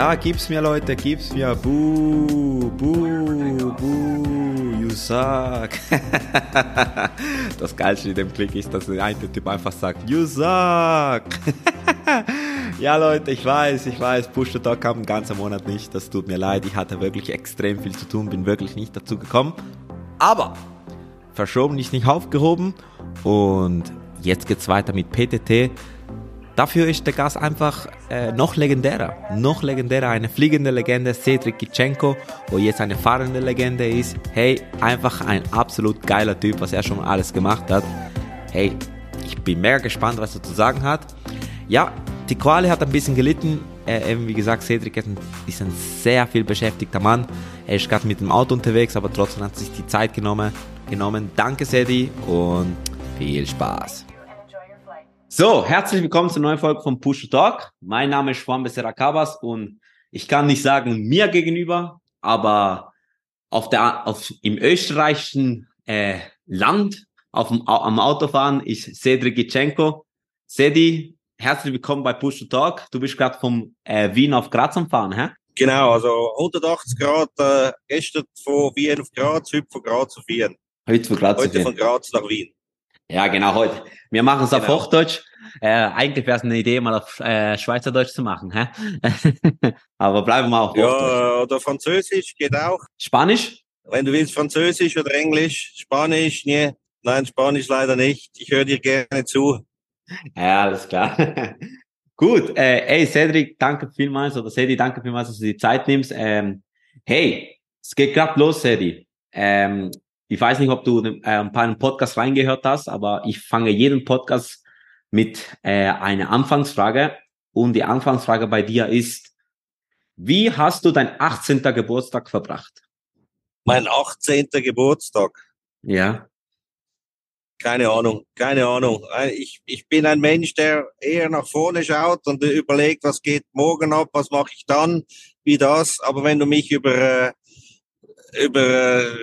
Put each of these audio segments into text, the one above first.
Ja, gib's mir, Leute, gib's mir. Buh, buh, buh, you suck. das Geilste in dem Klick ist, dass der eine Typ einfach sagt, you suck. ja, Leute, ich weiß, ich weiß, Push the Talk kam einen ganzen Monat nicht. Das tut mir leid. Ich hatte wirklich extrem viel zu tun, bin wirklich nicht dazu gekommen. Aber verschoben ist nicht aufgehoben. Und jetzt geht's weiter mit PTT. Dafür ist der Gast einfach äh, noch legendärer. Noch legendärer, eine fliegende Legende, Cedric Gitschenko, wo jetzt eine fahrende Legende ist. Hey, einfach ein absolut geiler Typ, was er schon alles gemacht hat. Hey, ich bin mega gespannt, was er zu sagen hat. Ja, die Quali hat ein bisschen gelitten. Äh, eben wie gesagt, Cedric ist ein sehr viel beschäftigter Mann. Er ist gerade mit dem Auto unterwegs, aber trotzdem hat sich die Zeit genommen. genommen. Danke, Cedi, und viel Spaß. So, herzlich willkommen zur neuen Folge von Push Talk. Mein Name ist Juan Becerra Cabas und ich kann nicht sagen mir gegenüber, aber auf der, auf, im österreichischen äh, Land auf dem, am Autofahren ist Cedric Gitschenko. Sedi, herzlich willkommen bei Push Talk. Du bist gerade vom äh, Wien auf Graz am Fahren, hä? Genau, also 180 Grad, äh, gestern von Wien auf Graz, heute von Graz auf Wien. Heute von Graz, heute von Graz nach Wien. Ja, genau, heute. Wir machen es genau. auf Hochdeutsch. Äh, eigentlich wäre es eine Idee, mal auf äh, Schweizerdeutsch zu machen. Hä? Aber bleiben wir auf Ja, oder Französisch geht auch. Spanisch? Wenn du willst, Französisch oder Englisch. Spanisch, nee. Nein, Spanisch leider nicht. Ich höre dir gerne zu. Ja, alles klar. Gut, äh, hey Cedric, danke vielmals, oder Cedi, danke vielmals, dass du die Zeit nimmst. Ähm, hey, es geht gerade los, Cedi. Ähm, ich weiß nicht, ob du äh, ein paar Podcast reingehört hast, aber ich fange jeden Podcast mit äh, einer Anfangsfrage. Und die Anfangsfrage bei dir ist, wie hast du dein 18. Geburtstag verbracht? Mein 18. Geburtstag? Ja. Keine Ahnung, keine Ahnung. Äh, ich, ich bin ein Mensch, der eher nach vorne schaut und überlegt, was geht morgen ab, was mache ich dann, wie das. Aber wenn du mich über, äh, über äh,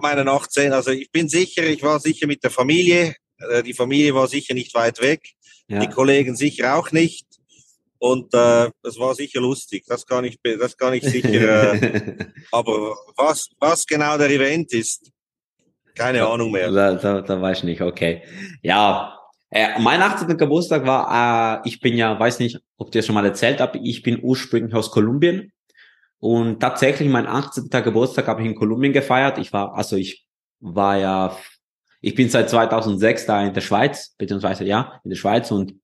meinen 18. Also ich bin sicher, ich war sicher mit der Familie. Äh, die Familie war sicher nicht weit weg. Ja. Die Kollegen sicher auch nicht. Und äh, das war sicher lustig. Das kann ich, das kann ich sicher. Äh, aber was, was genau der Event ist, keine Ahnung mehr. Da, da, da weiß ich nicht. Okay. Ja, äh, mein 18. Geburtstag war, äh, ich bin ja, weiß nicht, ob dir schon mal erzählt habe, ich bin ursprünglich aus Kolumbien und tatsächlich mein 18. Geburtstag habe ich in Kolumbien gefeiert. Ich war, also ich war ja, ich bin seit 2006 da in der Schweiz, beziehungsweise ja, in der Schweiz und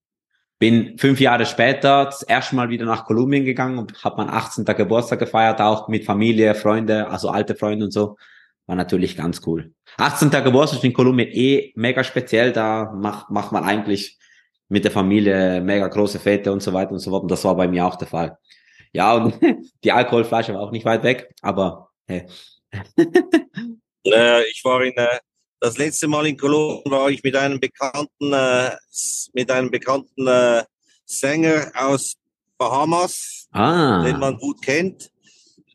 bin fünf Jahre später das erste Mal wieder nach Kolumbien gegangen und habe mein 18. Geburtstag gefeiert, auch mit Familie, Freunde, also alte Freunde und so. War natürlich ganz cool. 18. Geburtstag in Kolumbien eh mega speziell, da macht, macht man eigentlich mit der Familie mega große Fete und so weiter und so fort. Und das war bei mir auch der Fall. Ja, und die Alkoholflasche war auch nicht weit weg, aber hey. äh, ich war in, äh, das letzte Mal in Kolumbien war ich mit einem bekannten, äh, mit einem bekannten äh, Sänger aus Bahamas, ah. den man gut kennt,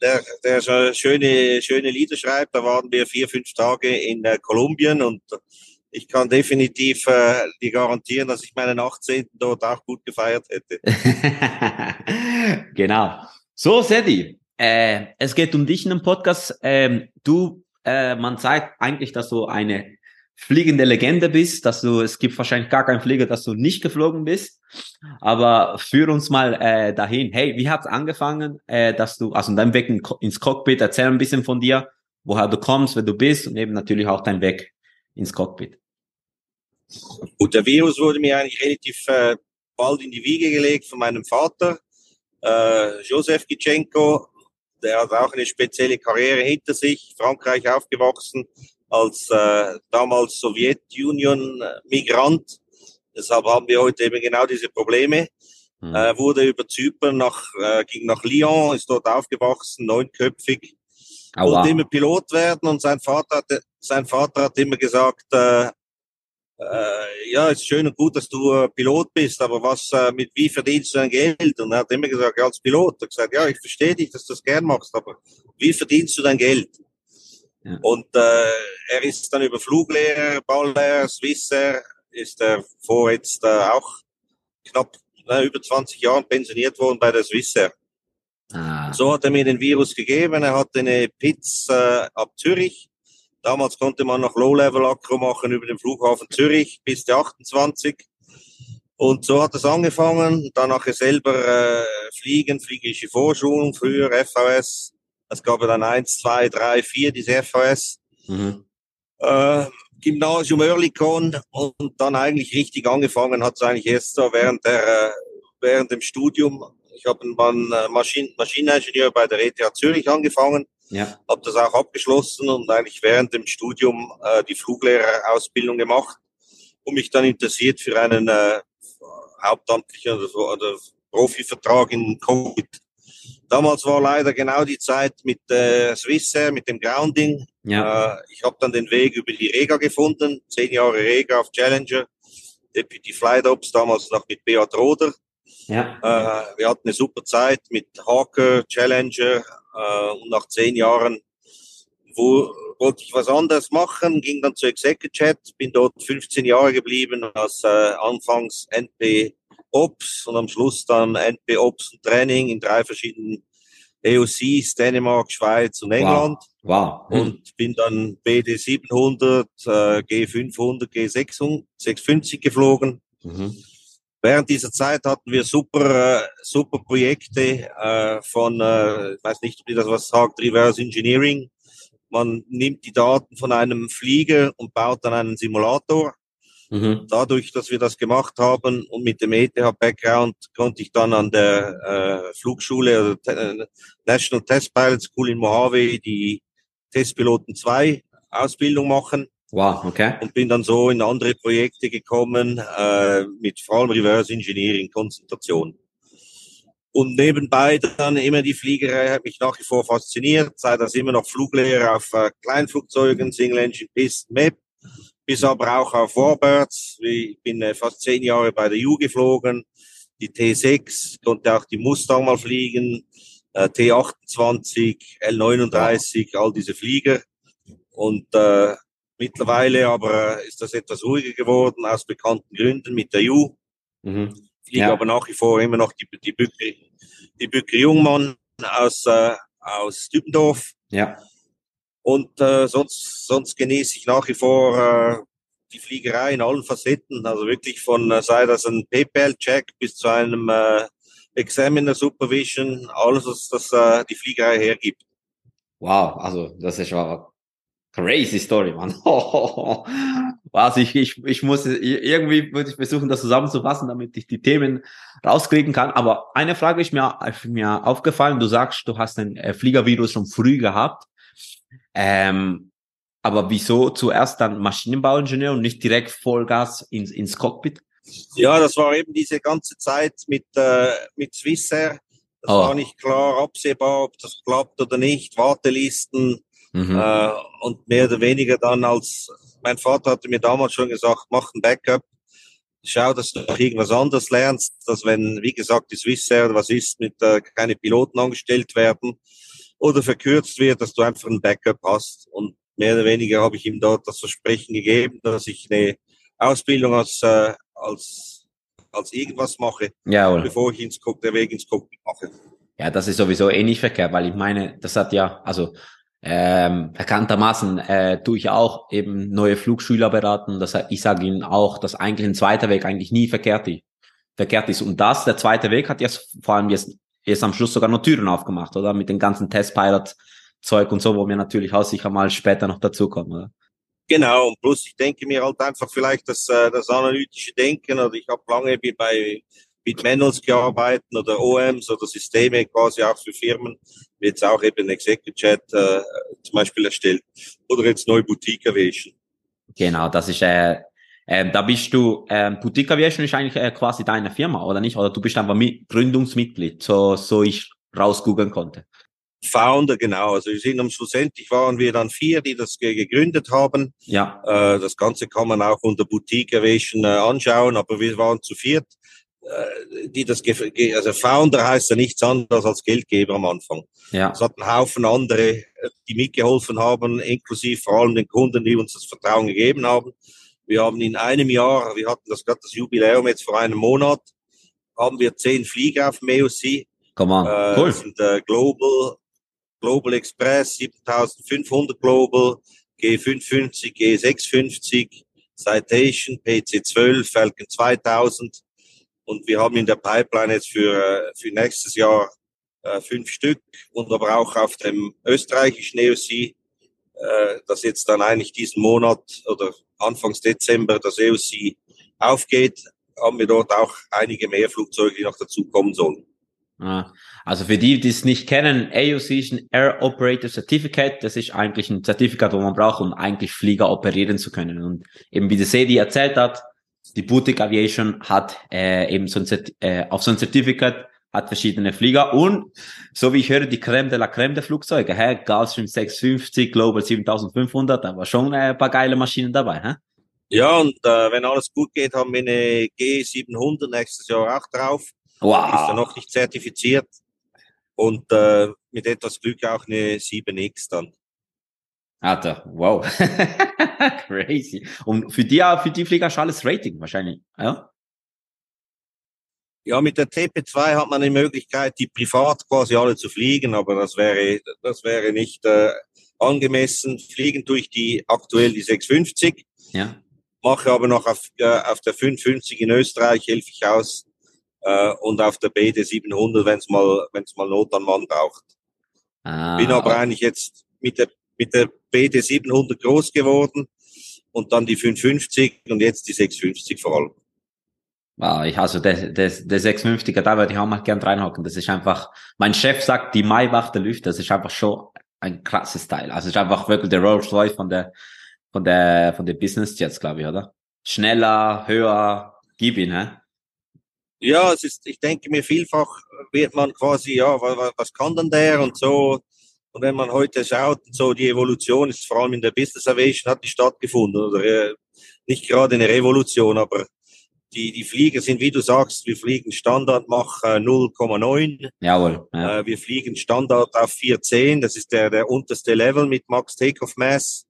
der, der schöne, schöne Lieder schreibt. Da waren wir vier, fünf Tage in äh, Kolumbien und ich kann definitiv äh, die garantieren, dass ich meinen 18. dort auch gut gefeiert hätte. genau. So, Sedi, äh, es geht um dich in dem Podcast. Ähm, du, äh, man sagt eigentlich, dass du eine fliegende Legende bist, dass du, es gibt wahrscheinlich gar keinen Flieger, dass du nicht geflogen bist. Aber führ uns mal äh, dahin. Hey, wie hat's angefangen, äh, dass du, also dein Weg ins Cockpit, erzähl ein bisschen von dir, woher du kommst, wer du bist und eben natürlich auch dein Weg ins Cockpit. Gut, der Virus wurde mir eigentlich relativ äh, bald in die Wiege gelegt von meinem Vater, äh, Josef Gitschenko. Der hat auch eine spezielle Karriere hinter sich, Frankreich aufgewachsen als äh, damals Sowjetunion-Migrant. Deshalb haben wir heute eben genau diese Probleme. Mhm. Äh, wurde über Zypern nach, äh, ging nach Lyon, ist dort aufgewachsen, neunköpfig. Oh, wollte immer Pilot werden und sein Vater, hatte, sein Vater hat immer gesagt, äh, äh, ja, ist schön und gut, dass du äh, Pilot bist, aber was, äh, mit wie verdienst du dein Geld? Und er hat immer gesagt, ja, als Pilot. Er hat gesagt, ja, ich verstehe dich, dass du das gern machst, aber wie verdienst du dein Geld? Ja. Und äh, er ist dann über Fluglehrer, Baulehrer, Swissair, ist er vor jetzt äh, auch knapp äh, über 20 Jahren pensioniert worden bei der Swissair. Ja. So hat er mir den Virus gegeben. Er hatte eine Pizza äh, ab Zürich. Damals konnte man noch Low-Level-Akro machen über den Flughafen Zürich bis der 28. Und so hat es angefangen. Dann nachher selber äh, fliegen, fliegische Vorschulung, früher FVS. Es gab dann eins, zwei, drei, vier, diese FVS. Mhm. Äh, Gymnasium Oerlikon und dann eigentlich richtig angefangen hat es eigentlich erst so während der äh, während dem Studium. Ich habe einen äh, Maschinen Maschineningenieur bei der ETH Zürich angefangen, ja. habe das auch abgeschlossen und eigentlich während dem Studium äh, die Fluglehrerausbildung gemacht und mich dann interessiert für einen äh, hauptamtlichen oder, oder Profivertrag in Covid. Damals war leider genau die Zeit mit äh, Swissair, mit dem Grounding. Ja. Äh, ich habe dann den Weg über die Rega gefunden, zehn Jahre Rega auf Challenger, Deputy Flight Ops, damals noch mit Beat Roder. Ja. Äh, wir hatten eine super Zeit mit Hawker, Challenger äh, und nach zehn Jahren wo, wollte ich was anderes machen, ging dann zu ExecuChat, bin dort 15 Jahre geblieben, als äh, anfangs NP Ops und am Schluss dann NP Ops und Training in drei verschiedenen EOCs, Dänemark, Schweiz und England. Wow. wow. Hm. Und bin dann BD 700, äh, G500, G600, 650 geflogen. Mhm. Während dieser Zeit hatten wir super, äh, super Projekte äh, von, äh, ich weiß nicht, ob ihr das was sagt, Reverse Engineering. Man nimmt die Daten von einem Flieger und baut dann einen Simulator. Mhm. Dadurch, dass wir das gemacht haben und mit dem ETH-Background konnte ich dann an der äh, Flugschule, also äh, National Test Pilot School in Mojave, die Testpiloten 2 Ausbildung machen. Wow, okay. Und bin dann so in andere Projekte gekommen, äh, mit vor allem Reverse Engineering Konzentration. Und nebenbei dann immer die Fliegerei hat mich nach wie vor fasziniert, sei das immer noch Fluglehrer auf äh, Kleinflugzeugen, Single Engine Pisten, MEP, bis aber auch auf Warbirds. Ich bin äh, fast zehn Jahre bei der U geflogen, die T6, konnte auch die Mustang mal fliegen, äh, T28, L39, all diese Flieger. Und äh, Mittlerweile aber ist das etwas ruhiger geworden, aus bekannten Gründen mit der Ju. Mhm. Fliege ja. aber nach wie vor immer noch die, die Bücke, die Bücke Jungmann aus, äh, aus Dübendorf. Ja. Und äh, sonst, sonst genieße ich nach wie vor äh, die Fliegerei in allen Facetten. Also wirklich von, äh, sei das ein PPL-Check bis zu einem äh, Examiner Supervision, alles, was das äh, die Fliegerei hergibt. Wow, also das ist ja Crazy Story, Mann. Also ich, ich, ich muss, irgendwie würde ich versuchen, das zusammenzufassen, damit ich die Themen rauskriegen kann. Aber eine Frage ist mir, mir aufgefallen. Du sagst, du hast ein äh, Fliegervirus schon früh gehabt. Ähm, aber wieso zuerst dann Maschinenbauingenieur und nicht direkt Vollgas ins, ins Cockpit? Ja, das war eben diese ganze Zeit mit, äh, mit Swissair. Das oh. war nicht klar absehbar, ob das klappt oder nicht. Wartelisten, Mhm. Äh, und mehr oder weniger dann als, mein Vater hatte mir damals schon gesagt, mach ein Backup, schau, dass du irgendwas anderes lernst, dass wenn, wie gesagt, die Swissair was ist, mit äh, keine Piloten angestellt werden oder verkürzt wird, dass du einfach ein Backup hast. Und mehr oder weniger habe ich ihm dort das Versprechen gegeben, dass ich eine Ausbildung als, äh, als, als irgendwas mache, ja, bevor ich ins, der Weg ins Cockpit mache. Ja, das ist sowieso eh nicht verkehrt, weil ich meine, das hat ja, also ähm, bekanntermaßen äh, tue ich auch eben neue Flugschüler beraten. Das, ich sage ihnen auch, dass eigentlich ein zweiter Weg eigentlich nie verkehrt, ist. verkehrt ist. Und das, der zweite Weg, hat jetzt vor allem jetzt, jetzt am Schluss sogar noch Türen aufgemacht, oder? Mit den ganzen Testpilot-Zeug und so, wo wir natürlich auch sicher mal später noch dazukommen, oder? Genau, und plus ich denke mir halt einfach vielleicht das, äh, das analytische Denken, oder ich habe lange bei mit Manuals gearbeitet oder OMs oder Systeme quasi auch für Firmen, wie jetzt auch eben Executive äh, zum Beispiel erstellt oder jetzt neue Boutique Aviation. Genau, das ist äh, äh, da bist du, äh, Boutique Aviation ist eigentlich äh, quasi deine Firma, oder nicht? Oder du bist einfach mit, Gründungsmitglied, so, so ich rausgoogeln konnte. Founder, genau. Also wir sind am schlussendlich waren wir dann vier, die das gegründet haben. Ja. Äh, das Ganze kann man auch unter Boutique Aviation äh, anschauen, aber wir waren zu viert. Äh, die das, also Founder heißt ja nichts anderes als Geldgeber am Anfang. Ja. Es hat einen Haufen andere, die mitgeholfen haben, inklusive vor allem den Kunden, die uns das Vertrauen gegeben haben. Wir haben in einem Jahr, wir hatten das gerade das Jubiläum jetzt vor einem Monat, haben wir zehn Flieger auf dem EOC. Come on. Äh, cool. Sind, äh, Global, Global Express 7500 Global, G550, G650, Citation, PC12, Falcon 2000. Und wir haben in der Pipeline jetzt für, für nächstes Jahr äh, fünf Stück und aber auch auf dem österreichischen EOC, äh, das jetzt dann eigentlich diesen Monat oder Anfangs Dezember das EOC aufgeht, haben wir dort auch einige mehr Flugzeuge, die noch dazu kommen sollen. Ah, also für die, die es nicht kennen, AOC ist ein Air Operator Certificate. Das ist eigentlich ein Zertifikat, wo man braucht, um eigentlich Flieger operieren zu können. Und eben wie der Sedi erzählt hat, die Boutique Aviation hat äh, eben so ein, äh, auf so ein Zertifikat hat verschiedene Flieger und so wie ich höre, die Creme de la Creme der Flugzeuge, hä? Gulfstream 650, Global 7500, da war schon ein paar geile Maschinen dabei, hä? Ja, und äh, wenn alles gut geht, haben wir eine G700 nächstes Jahr auch drauf. Wow. Ist ja noch nicht zertifiziert. Und äh, mit etwas Glück auch eine 7X dann. Alter, wow. Crazy. Und für die, für die Flieger ist alles Rating wahrscheinlich, ja? Ja, mit der TP2 hat man die Möglichkeit, die privat quasi alle zu fliegen, aber das wäre, das wäre nicht äh, angemessen. Fliegen durch die aktuell die 650. Ja. Mache aber noch auf, äh, auf der 550 in Österreich, helfe ich aus. Äh, und auf der BD 700, wenn es mal, wenn's mal Not an Mann braucht. Ah, Bin aber okay. eigentlich jetzt mit der, mit der BD 700 groß geworden und dann die 550 und jetzt die 650 vor allem. Wow, ich, also der, der, der 650er, da würde ich auch mal gern reinhocken. Das ist einfach, mein Chef sagt, die Maybach der Lüfter, das ist einfach schon ein krasses Teil. Also es ist einfach wirklich der Rolls Royce von der, von der, von der Business Jets, glaube ich, oder? Schneller, höher, gib ihn, hä? Ja, es ist, ich denke mir, vielfach wird man quasi, ja, was, was kann denn der und so. Und wenn man heute schaut, so die Evolution ist vor allem in der Business Aviation hat die stattgefunden oder äh, nicht gerade eine Revolution, aber die, die Flieger sind, wie du sagst, wir fliegen Standard Mach 0,9. Jawohl. Ja. Äh, wir fliegen Standard auf 410. Das ist der, der unterste Level mit Max Takeoff Mass.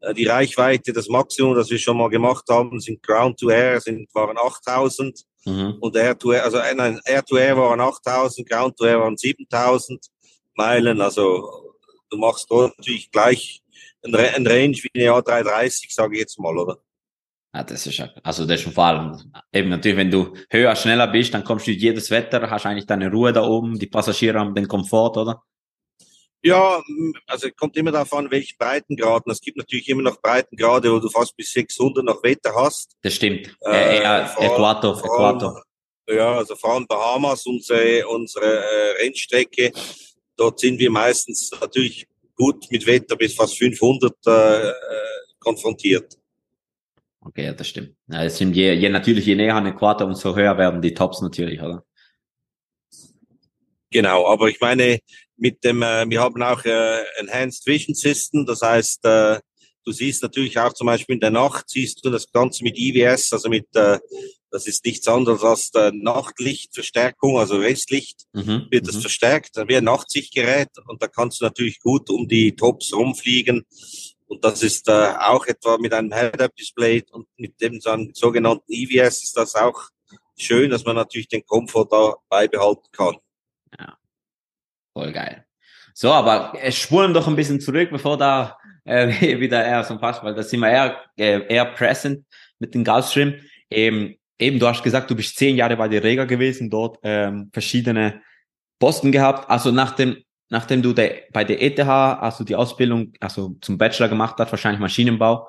Äh, die Reichweite, das Maximum, das wir schon mal gemacht haben, sind Ground to Air, sind, waren 8000. Mhm. Und Air to Air, also äh, nein, Air to Air waren 8000, Ground to Air waren 7000 Meilen. Also du machst dort natürlich gleich ein, ein Range wie eine A330, sage ich jetzt mal, oder? Ja, das ist also das ist schon vor allem eben natürlich, wenn du höher, schneller bist, dann kommst du jedes Wetter, hast eigentlich deine Ruhe da oben, die Passagiere haben den Komfort, oder? Ja, also kommt immer darauf an, welchen Breitengraden. Es gibt natürlich immer noch Breitengrade, wo du fast bis 600 noch Wetter hast. Das stimmt. Äh, eher Äquator, Äquator. Ja, also vor allem Bahamas, unsere, unsere äh, Rennstrecke. Dort sind wir meistens natürlich gut mit Wetter bis fast 500 äh, konfrontiert. Okay, ja, das stimmt. Ja, es sind je, je natürlich je näher an Äquator, umso höher werden die Tops natürlich, oder? Genau, aber ich meine, mit dem, äh, wir haben auch äh, Enhanced Vision System, das heißt, äh, du siehst natürlich auch zum Beispiel in der Nacht, siehst du das Ganze mit IWS, also mit, äh, das ist nichts anderes als äh, Nachtlichtverstärkung, also Restlicht mhm, wird das mhm. verstärkt, wie ein Nachtsichtgerät und da kannst du natürlich gut um die Tops rumfliegen und das ist äh, auch etwa mit einem Head-Up-Display und mit dem sogenannten EVS ist das auch schön, dass man natürlich den Komfort da beibehalten kann. Ja, voll geil. So, aber äh, spulen doch ein bisschen zurück, bevor da äh, wieder eher so passt, weil da sind wir eher, äh, eher present mit dem Gulfstream. Eben, eben, du hast gesagt, du bist zehn Jahre bei der Rega gewesen, dort ähm, verschiedene Posten gehabt. Also nach dem nachdem du de, bei der ETH, also die Ausbildung, also zum Bachelor gemacht hast, wahrscheinlich Maschinenbau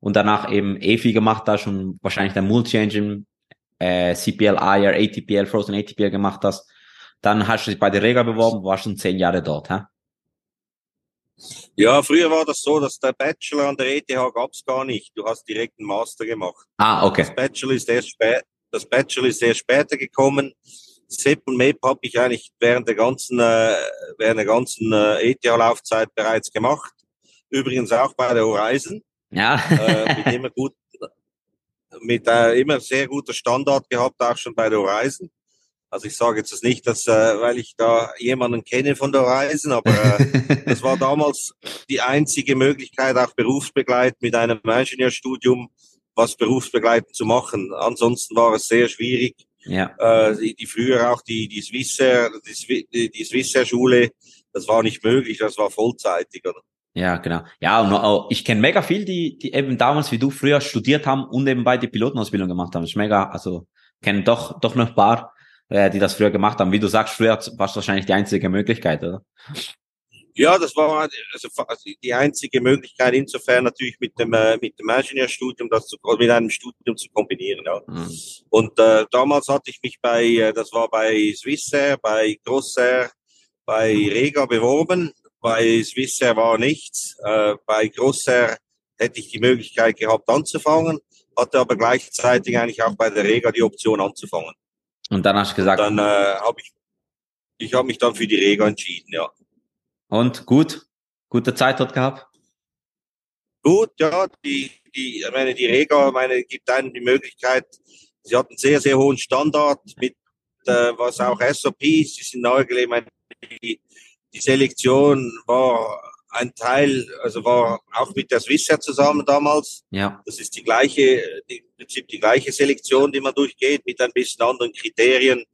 und danach eben EFI gemacht hast und wahrscheinlich dein Multi-Engine, äh, CPL, IR, ATPL, Frozen ATPL gemacht hast, dann hast du dich bei der Rega beworben, warst schon zehn Jahre dort, hä? Ja, früher war das so, dass der Bachelor an der ETH gab's gar nicht. Du hast direkt einen Master gemacht. Ah, okay. Das Bachelor ist erst, spät, das Bachelor ist erst später gekommen. Sepp und Map habe ich eigentlich während der ganzen, äh, während der ganzen äh, ETH-Laufzeit bereits gemacht. Übrigens auch bei der Horizon. Ja. äh, mit immer gut, mit äh, immer sehr guter Standard gehabt, auch schon bei der Horizon. Also ich sage jetzt das nicht, dass, äh, weil ich da jemanden kenne von der Horizon, aber äh, das war damals die einzige Möglichkeit, auch berufsbegleitend mit einem Ingenieurstudium was berufsbegleitend zu machen. Ansonsten war es sehr schwierig, Ja. Äh, die, die früher auch die, die Swissair, die, die, Swissair Schule, das war nicht möglich, das war vollzeitig, oder? Ja, genau. Ja, und auch, ich kenne mega viel, die, die eben damals wie du früher studiert haben und nebenbei die Pilotenausbildung gemacht haben. Das ist mega, also kenne doch, doch noch ein paar, äh, die das früher gemacht haben. Wie du sagst, früher war es wahrscheinlich die einzige Möglichkeit, oder? Ja, das war also, also die einzige Möglichkeit, insofern natürlich mit dem, äh, mit dem Ingenieurstudium, das zu, mit einem Studium zu kombinieren. Ja. Mhm. Und äh, damals hatte ich mich bei, äh, das war bei Swissair, bei Grossair, bei Rega beworben bei Swissair war nichts. Äh, bei Grossair hätte ich die Möglichkeit gehabt anzufangen, hatte aber gleichzeitig eigentlich auch bei der Rega die Option anzufangen. Und dann hast du gesagt. Und dann äh, habe ich, ich habe mich dann für die Rega entschieden, ja. Und gut, gute Zeit dort gehabt. Gut, ja, die, die, ich meine, die Rega, meine, gibt einem die Möglichkeit. Sie hat einen sehr, sehr hohen Standard mit äh, was auch SOPs, sie sind neu gelegt, die die Selektion war ein Teil, also war auch mit der Swissair zusammen damals. Ja. Das ist die gleiche, die, im Prinzip die gleiche Selektion, die man durchgeht, mit ein bisschen anderen Kriterien,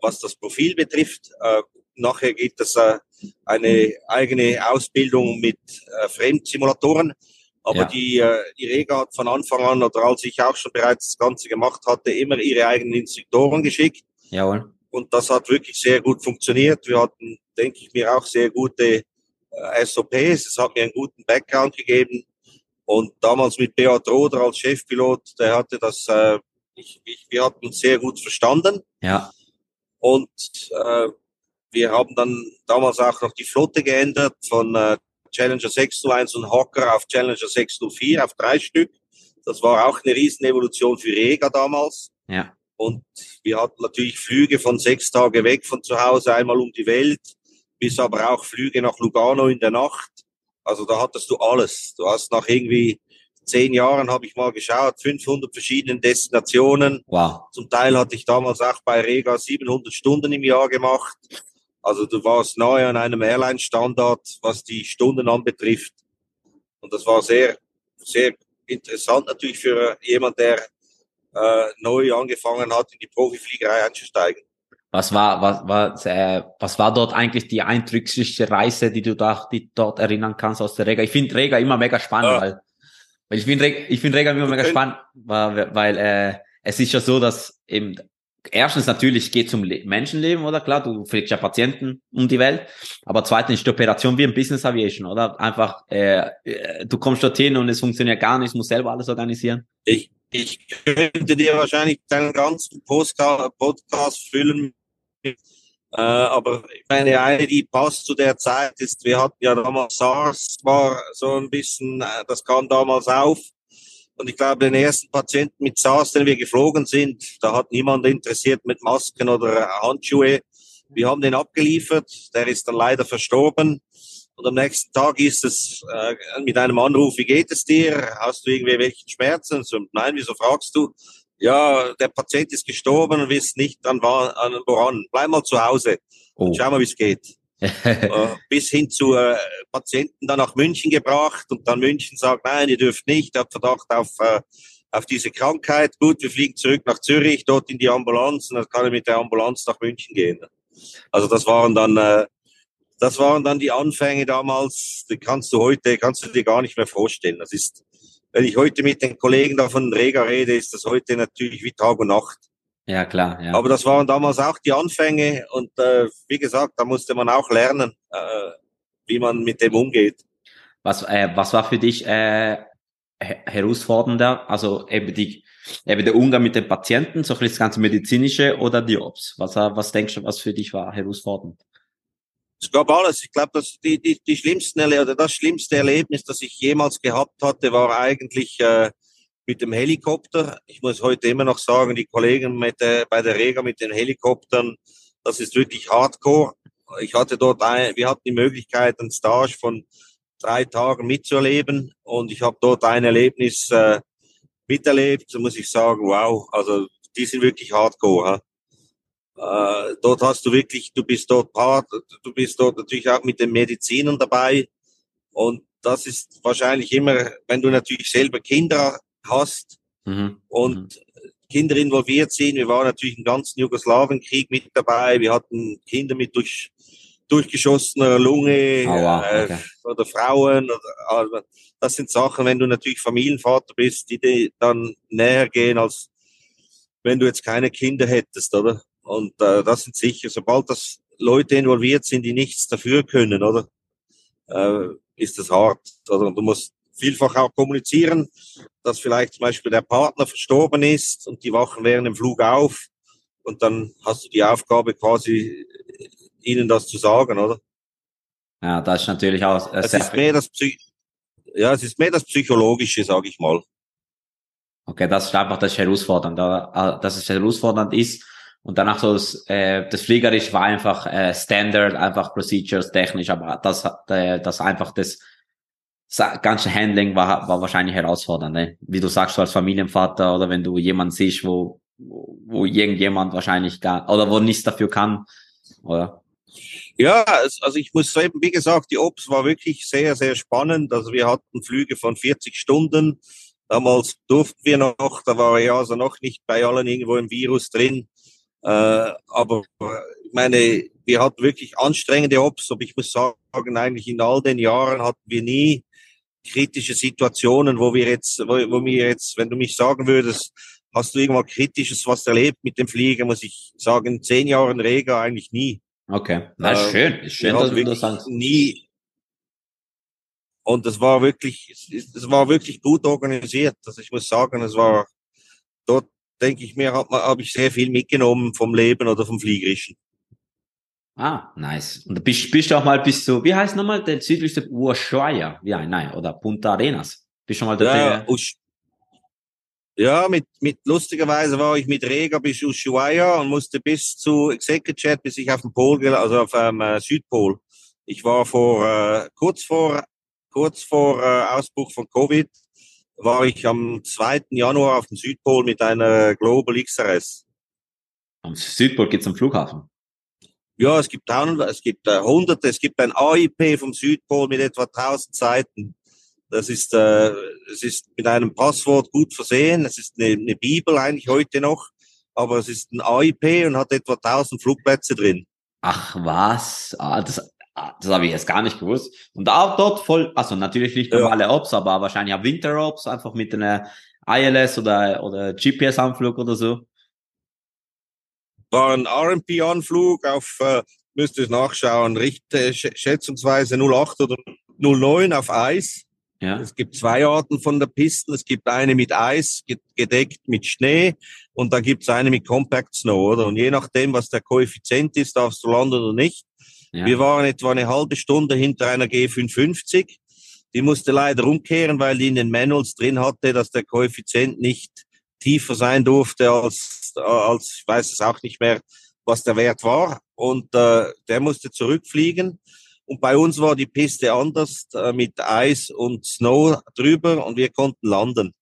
was das Profil betrifft. Äh, nachher gibt es äh, eine eigene Ausbildung mit äh, Fremdsimulatoren. Aber ja. die, äh, die Rega hat von Anfang an, oder als ich auch schon bereits das Ganze gemacht hatte, immer ihre eigenen Instruktoren geschickt. Jawohl. Und das hat wirklich sehr gut funktioniert. Wir hatten, denke ich mir, auch sehr gute SOPs. Es hat mir einen guten Background gegeben. Und damals mit Beat Roder als Chefpilot, der hatte das, äh, ich, ich, wir hatten uns sehr gut verstanden. Ja. Und äh, wir haben dann damals auch noch die Flotte geändert von äh, Challenger 601 und Hawker auf Challenger 604 auf drei Stück. Das war auch eine Riesenevolution für Rega damals. Ja. Und wir hatten natürlich Flüge von sechs Tage weg von zu Hause, einmal um die Welt, bis aber auch Flüge nach Lugano in der Nacht. Also da hattest du alles. Du hast nach irgendwie zehn Jahren, habe ich mal geschaut, 500 verschiedenen Destinationen. Wow. Zum Teil hatte ich damals auch bei Rega 700 Stunden im Jahr gemacht. Also du warst nahe an einem Airline-Standard, was die Stunden anbetrifft. Und das war sehr, sehr interessant natürlich für jemand, der äh, neu angefangen hat, in die Profifliegerei einzusteigen. Was war, was war, äh, was war dort eigentlich die eindrücklichste Reise, die du da, die dort erinnern kannst aus der Rega? Ich finde Rega immer mega spannend, ja. weil, weil ich finde ich finde Rega immer mega spannend, weil, weil äh, es ist ja so, dass eben erstens natürlich geht es um Menschenleben, oder klar, du fliegst ja Patienten um die Welt, aber zweitens ist die Operation wie im Business Aviation, oder? Einfach, äh, äh du kommst dorthin und es funktioniert gar nicht, musst selber alles organisieren. Ich, ich könnte dir wahrscheinlich deinen ganzen Podcast füllen. Äh, aber meine eine, die passt zu der Zeit, ist, wir hatten ja damals SARS, war so ein bisschen, äh, das kam damals auf. Und ich glaube, den ersten Patienten mit SARS, den wir geflogen sind, da hat niemand interessiert mit Masken oder Handschuhe. Wir haben den abgeliefert, der ist dann leider verstorben. Und am nächsten Tag ist es äh, mit einem Anruf, wie geht es dir? Hast du irgendwelche Schmerzen? So, nein, wieso fragst du? Ja, der Patient ist gestorben und wisst nicht an, an woran. Bleib mal zu Hause oh. und schau mal, wie es geht. äh, bis hin zu äh, Patienten dann nach München gebracht und dann München sagt, nein, ihr dürft nicht, habt Verdacht auf, äh, auf diese Krankheit. Gut, wir fliegen zurück nach Zürich, dort in die Ambulanz und dann kann er mit der Ambulanz nach München gehen. Also das waren dann äh, das waren dann die Anfänge damals, die kannst du heute, kannst du dir gar nicht mehr vorstellen. Das ist, wenn ich heute mit den Kollegen da von Rega rede, ist das heute natürlich wie Tag und Nacht. Ja, klar. Ja. Aber das waren damals auch die Anfänge und äh, wie gesagt, da musste man auch lernen, äh, wie man mit dem umgeht. Was, äh, was war für dich äh, herausfordernder? Also eben, die, eben der Umgang mit den Patienten, so das ganze medizinische oder die Ops? Was, was denkst du, was für dich war herausfordernd? Es gab alles. Ich glaube, dass die, die, die schlimmsten oder das schlimmste Erlebnis, das ich jemals gehabt hatte, war eigentlich äh, mit dem Helikopter. Ich muss heute immer noch sagen, die Kollegen mit der, bei der Rega mit den Helikoptern, das ist wirklich Hardcore. Ich hatte dort, ein, wir hatten die Möglichkeit, einen Stage von drei Tagen mitzuerleben und ich habe dort ein Erlebnis äh, miterlebt. So muss ich sagen, wow, also die sind wirklich Hardcore. Äh, dort hast du wirklich, du bist dort Part, du bist dort natürlich auch mit den Medizinern dabei. Und das ist wahrscheinlich immer, wenn du natürlich selber Kinder hast mhm. und mhm. Kinder involviert sind. Wir waren natürlich im ganzen Jugoslawienkrieg mit dabei. Wir hatten Kinder mit durch, durchgeschossener Lunge oh, wow. okay. äh, oder Frauen. Oder, also das sind Sachen, wenn du natürlich Familienvater bist, die dir dann näher gehen, als wenn du jetzt keine Kinder hättest, oder? Und äh, das sind sicher, sobald das Leute involviert sind, die nichts dafür können, oder? Äh, ist das hart. Oder? Du musst vielfach auch kommunizieren, dass vielleicht zum Beispiel der Partner verstorben ist und die wachen während dem Flug auf und dann hast du die Aufgabe quasi ihnen das zu sagen, oder? Ja, das ist natürlich auch äh, es ist mehr das ja, es ist mehr das Psychologische, sage ich mal. Okay, das ist einfach das herausfordernd, äh, dass es herausfordernd ist. Und danach so das, äh, das Fliegerisch war einfach äh, Standard, einfach Procedures technisch, aber das, äh, das einfach das ganze Handling war, war wahrscheinlich herausfordernd, ne? Wie du sagst, du als Familienvater oder wenn du jemanden siehst, wo, wo irgendjemand wahrscheinlich gar, oder wo nichts dafür kann, oder? Ja, also ich muss sagen, wie gesagt, die Ops war wirklich sehr, sehr spannend. Also wir hatten Flüge von 40 Stunden. Damals durften wir noch, da war ja also noch nicht bei allen irgendwo im Virus drin. Äh, aber ich meine, wir hatten wirklich anstrengende Ops, aber ich muss sagen, eigentlich in all den Jahren hatten wir nie kritische Situationen, wo wir jetzt, wo, wo wir jetzt, wenn du mich sagen würdest, hast du irgendwas Kritisches was erlebt mit dem Flieger, muss ich sagen, zehn Jahren Rega eigentlich nie. Okay, na äh, schön, ist schön, dass du das sagst. Nie. Und es war wirklich, es war wirklich gut organisiert. Also ich muss sagen, es war dort, denke ich mir, habe hab ich sehr viel mitgenommen vom Leben oder vom Fliegerischen. Ah, nice. Und bist, bist du auch mal bis zu, wie heißt nochmal der südlichste Ushuaia? Ja, nein, oder Punta Arenas. Bist du schon mal da? Ja, ja, mit, mit lustigerweise war ich mit Rega bis Ushuaia und musste bis zu Executive bis ich auf dem Pol, also auf dem äh, Südpol. Ich war vor äh, kurz vor kurz vor äh, Ausbruch von Covid war ich am 2. Januar auf dem Südpol mit einer Global XRS. Am Südpol geht's am Flughafen. Ja, es gibt es gibt äh, hunderte, es gibt ein AIP vom Südpol mit etwa 1000 Seiten. Das ist, äh, es ist mit einem Passwort gut versehen. Es ist eine, eine Bibel eigentlich heute noch, aber es ist ein AIP und hat etwa 1000 Flugplätze drin. Ach was, ah, das, das habe ich jetzt gar nicht gewusst. Und auch dort voll, also natürlich nicht normale ja. Ops, aber wahrscheinlich auch Winter-Ops, einfach mit einer ILS oder, oder GPS-Anflug oder so war ein RMP-Anflug auf, äh, müsst ihr nachschauen, richte, schätzungsweise 08 oder 09 auf Eis. Ja. Es gibt zwei Arten von der Pisten. Es gibt eine mit Eis, gedeckt mit Schnee und dann gibt es eine mit Compact Snow, oder? Und je nachdem, was der Koeffizient ist, darfst du landen oder nicht. Ja. Wir waren etwa eine halbe Stunde hinter einer G550. Die musste leider umkehren, weil die in den Manuals drin hatte, dass der Koeffizient nicht tiefer sein durfte als, als ich weiß es auch nicht mehr, was der Wert war. Und äh, der musste zurückfliegen. Und bei uns war die Piste anders äh, mit Eis und Snow drüber und wir konnten landen.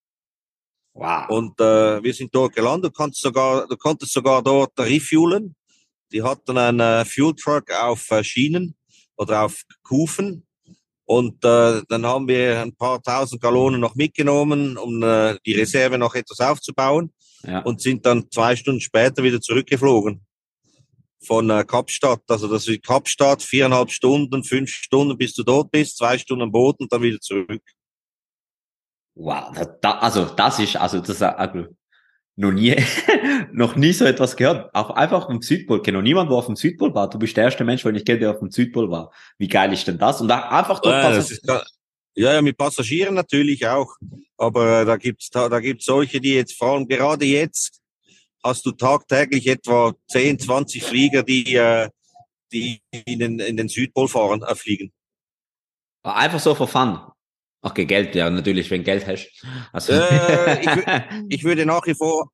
Wow. Und äh, wir sind dort gelandet. Du, kannst sogar, du konntest sogar dort refuelen. Die hatten einen äh, Fuel Truck auf äh, Schienen oder auf Kufen und äh, dann haben wir ein paar tausend Gallonen noch mitgenommen, um äh, die Reserve noch etwas aufzubauen. Ja. Und sind dann zwei Stunden später wieder zurückgeflogen. Von äh, Kapstadt. Also das ist Kapstadt, viereinhalb Stunden, fünf Stunden, bis du dort bist, zwei Stunden am Boden und dann wieder zurück. Wow, da, also das ist, also das ist also, noch nie, noch nie so etwas gehört. Auch einfach auf dem Südpol. Kenne noch niemand, wo auf dem Südpol war. Du bist der erste Mensch, den ich kenne, der auf dem Südpol war. Wie geil ist denn das? Und da einfach dort ja, ja, ja, mit Passagieren natürlich auch. Aber äh, da gibt's da, da gibt's solche, die jetzt vor allem gerade jetzt hast du tagtäglich etwa 10, 20 Flieger, die, äh, die in den, in den Südpol fahren, äh, fliegen. Einfach so for fun. Okay, Geld, ja, natürlich, wenn Geld hast. Also. Äh, ich, ich, würde nach wie vor,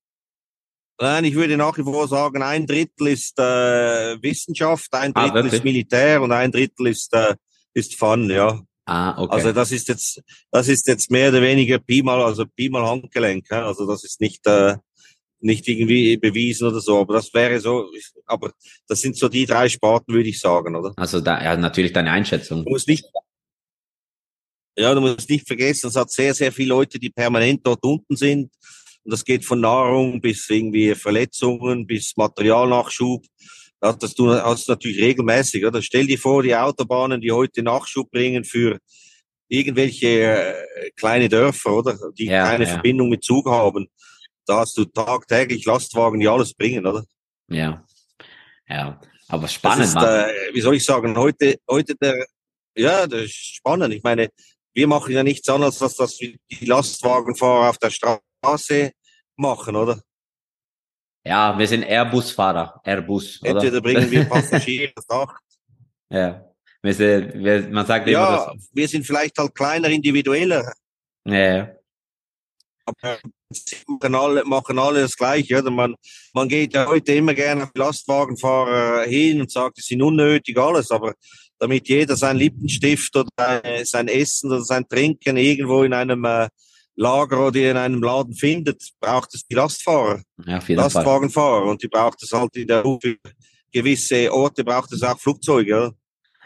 nein, ich würde nach wie vor sagen, ein Drittel ist äh, Wissenschaft, ein ah, Drittel ah, ist Militär und ein Drittel ist, äh, ist Fun, ja. Ah, okay. Also das ist jetzt, das ist jetzt mehr oder weniger Pi mal, also Pi mal Handgelenk, ja? also das ist nicht, äh, nicht irgendwie bewiesen oder so, aber das wäre so, aber das sind so die drei Sparten, würde ich sagen, oder? Also da, ja, natürlich deine Einschätzung. Du musst nicht, ja, du musst nicht vergessen, es hat sehr, sehr viele Leute, die permanent dort unten sind. Und das geht von Nahrung bis irgendwie Verletzungen, bis Materialnachschub. Das du hast natürlich regelmäßig. Oder? Stell dir vor, die Autobahnen, die heute Nachschub bringen für irgendwelche äh, kleine Dörfer, oder? Die ja, keine ja. Verbindung mit Zug haben. Da hast du tagtäglich Lastwagen, die alles bringen, oder? Ja. Ja. Aber spannend. Ist, äh, wie soll ich sagen, heute, heute der, ja, das ist spannend. Ich meine, wir machen ja nichts anderes, als dass wir die Lastwagenfahrer auf der Straße machen, oder? Ja, wir sind Airbus-Fahrer, Airbus. Entweder oder? bringen wir Passagiere nach. Ja. Wir sind, wir, man sagt ja, immer, wir sind vielleicht halt kleiner, individueller. Ja. Aber machen alle, machen alle das Gleiche. Oder? Man, man geht ja heute immer gerne auf Lastwagenfahrer hin und sagt, es sind unnötig alles, aber damit jeder sein Lippenstift oder sein Essen oder sein Trinken irgendwo in einem äh, Lager oder in einem Laden findet, braucht es die Lastfahrer, ja, Lastwagenfahrer und die braucht es halt in der für gewisse Orte braucht es auch Flugzeuge. Oder?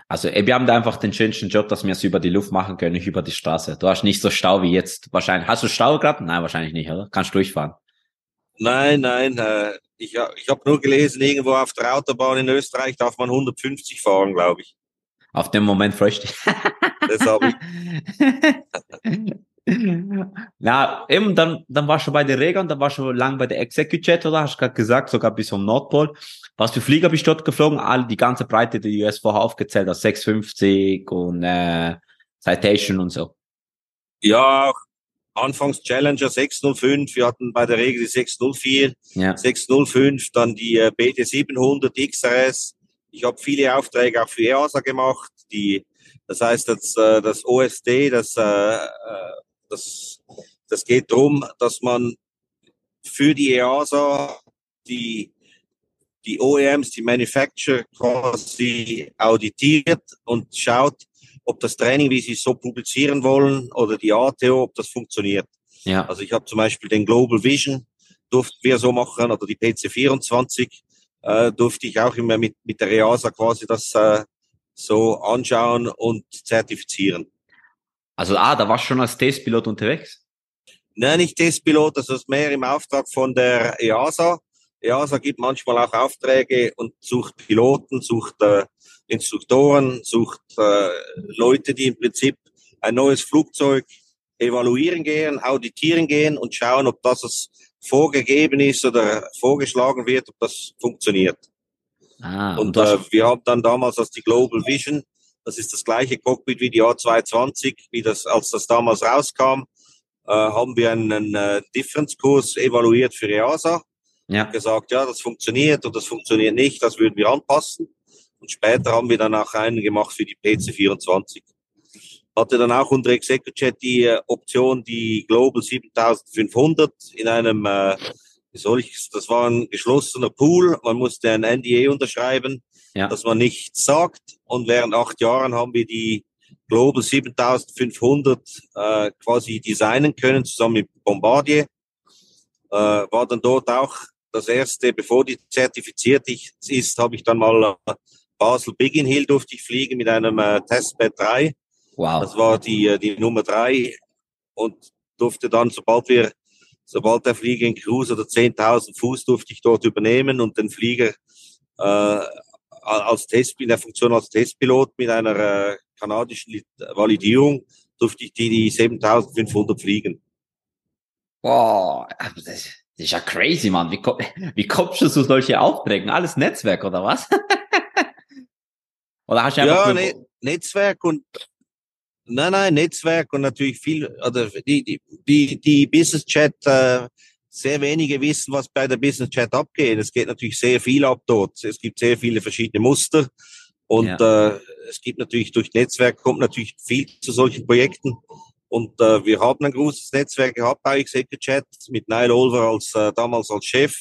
Also wir haben da einfach den schönsten Job, dass wir es über die Luft machen können, nicht über die Straße. Du hast nicht so Stau wie jetzt. Wahrscheinlich. Hast du Stau gerade? Nein, wahrscheinlich nicht, oder? Kannst durchfahren. Nein, nein. Äh, ich ich habe nur gelesen, irgendwo auf der Autobahn in Österreich darf man 150 fahren, glaube ich. Auf dem Moment freust dich. das habe ich. Na, eben, dann, dann warst du bei der Regan, dann warst du lang bei der Execujet, oder? Hast du gerade gesagt, sogar bis zum Nordpol. Was für Flieger bist du dort geflogen? All die ganze Breite der US vorher aufgezählt, aus 650 und äh, Citation und so. Ja, anfangs Challenger 605, wir hatten bei der Regel die 604, ja. 605, dann die BD 700 XRS. Ich habe viele Aufträge auch für EASA gemacht, die das heißt, das, äh, das OSD, das, äh, äh, das, das geht darum, dass man für die EASA die die OEMs, die Manufacturer quasi auditiert und schaut, ob das Training, wie sie es so publizieren wollen, oder die ATO, ob das funktioniert. Ja. Also ich habe zum Beispiel den Global Vision, durften wir so machen, oder die PC24, äh, durfte ich auch immer mit, mit der EASA quasi das äh, so anschauen und zertifizieren. Also, ah, da warst du schon als Testpilot unterwegs? Nein, nicht Testpilot, das ist mehr im Auftrag von der EASA. EASA gibt manchmal auch Aufträge und sucht Piloten, sucht äh, Instruktoren, sucht äh, Leute, die im Prinzip ein neues Flugzeug evaluieren gehen, auditieren gehen und schauen, ob das was vorgegeben ist oder vorgeschlagen wird, ob das funktioniert. Ah, und, und äh, wir haben dann damals als die Global Vision, das ist das gleiche Cockpit wie die A220, wie das, als das damals rauskam, äh, haben wir einen, äh, Difference-Kurs evaluiert für EASA ja. gesagt, ja, das funktioniert und das funktioniert nicht, das würden wir anpassen. Und später haben wir dann auch einen gemacht für die PC24. Hatte dann auch unter Execujet die äh, Option, die Global 7500 in einem, äh, wie soll ich, das war ein geschlossener Pool. Man musste ein NDA unterschreiben, ja. dass man nichts sagt. Und während acht Jahren haben wir die Global 7500 äh, quasi designen können, zusammen mit Bombardier. Äh, war dann dort auch das erste, bevor die zertifiziert ist, habe ich dann mal äh, Basel Biggin Hill durfte ich fliegen mit einem äh, Testbed 3. Wow. Das war die, äh, die Nummer 3 und durfte dann, sobald wir, sobald der Flieger in Cruise oder 10.000 Fuß durfte ich dort übernehmen und den Flieger äh, als Test, in der Funktion als Testpilot mit einer äh, kanadischen Validierung durfte ich die, die 7500 fliegen. Wow, das, ist ja crazy, Mann. Wie, wie kommst du zu solchen Aufträgen? Alles Netzwerk oder was? oder hast du einfach ja, ne Netzwerk und nein, nein, Netzwerk und natürlich viel, oder die, die, die, die Business Chat, äh, sehr wenige wissen, was bei der Business Chat abgeht. Es geht natürlich sehr viel ab dort. Es gibt sehr viele verschiedene Muster und ja. äh, es gibt natürlich durch Netzwerk kommt natürlich viel zu solchen Projekten. Und äh, wir haben ein großes Netzwerk gehabt bei Execuchat mit Niall Olver als äh, damals als Chef.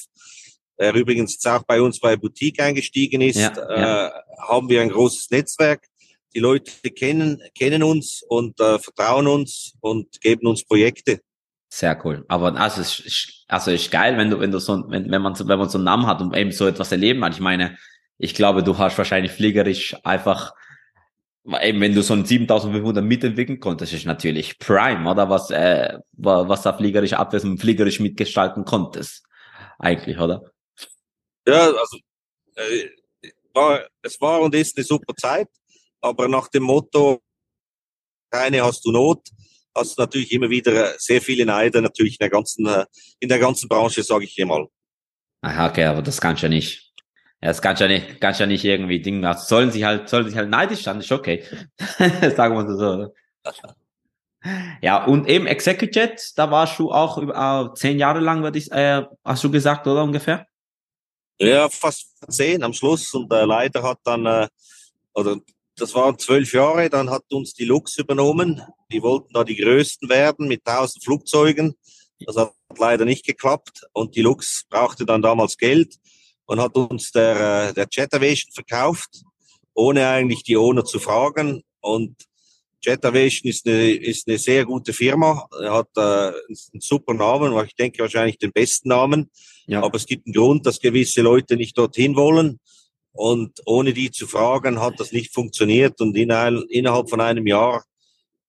Er übrigens jetzt auch bei uns bei Boutique eingestiegen ist, ja, ja. Äh, haben wir ein großes Netzwerk. Die Leute kennen, kennen uns und äh, vertrauen uns und geben uns Projekte. Sehr cool. Aber also es ist, also ist geil, wenn du, wenn du so, wenn, wenn man, wenn man so einen Namen hat und eben so etwas erleben hat. Ich meine, ich glaube, du hast wahrscheinlich fliegerisch einfach eben, wenn du so ein 7500 mitentwickeln konntest, ist natürlich Prime, oder? Was, äh, was da fliegerische Abwehr und fliegerisch mitgestalten konntest. Eigentlich, oder? Ja, also, äh, war, es war und ist eine super Zeit, aber nach dem Motto, keine hast du Not, hast du natürlich immer wieder sehr viele Neider natürlich in der ganzen, äh, in der ganzen Branche, sage ich hier mal. Aha, okay, aber das kannst du ja nicht. Das kannst du ja nicht, kannst ja nicht irgendwie Dinge machen. Sollen sich halt, sollen sich halt neidisch sein, ist okay. Sagen wir so. Ja, und eben Execujet, da warst du auch über äh, zehn Jahre lang, würde ich, äh, hast du gesagt, oder ungefähr? Ja, fast zehn am Schluss. Und der Leiter hat dann, äh, oder das waren zwölf Jahre, dann hat uns die Lux übernommen. Die wollten da die größten werden mit tausend Flugzeugen. Das hat leider nicht geklappt. Und die Lux brauchte dann damals Geld und hat uns der, äh, der Jetavation verkauft, ohne eigentlich die Owner zu fragen. Und Jetavation ist eine, ist eine sehr gute Firma. Hat äh, einen super Namen, ich denke wahrscheinlich den besten Namen. Ja. Aber es gibt einen Grund, dass gewisse Leute nicht dorthin wollen. Und ohne die zu fragen, hat das nicht funktioniert. Und innerhalb von einem Jahr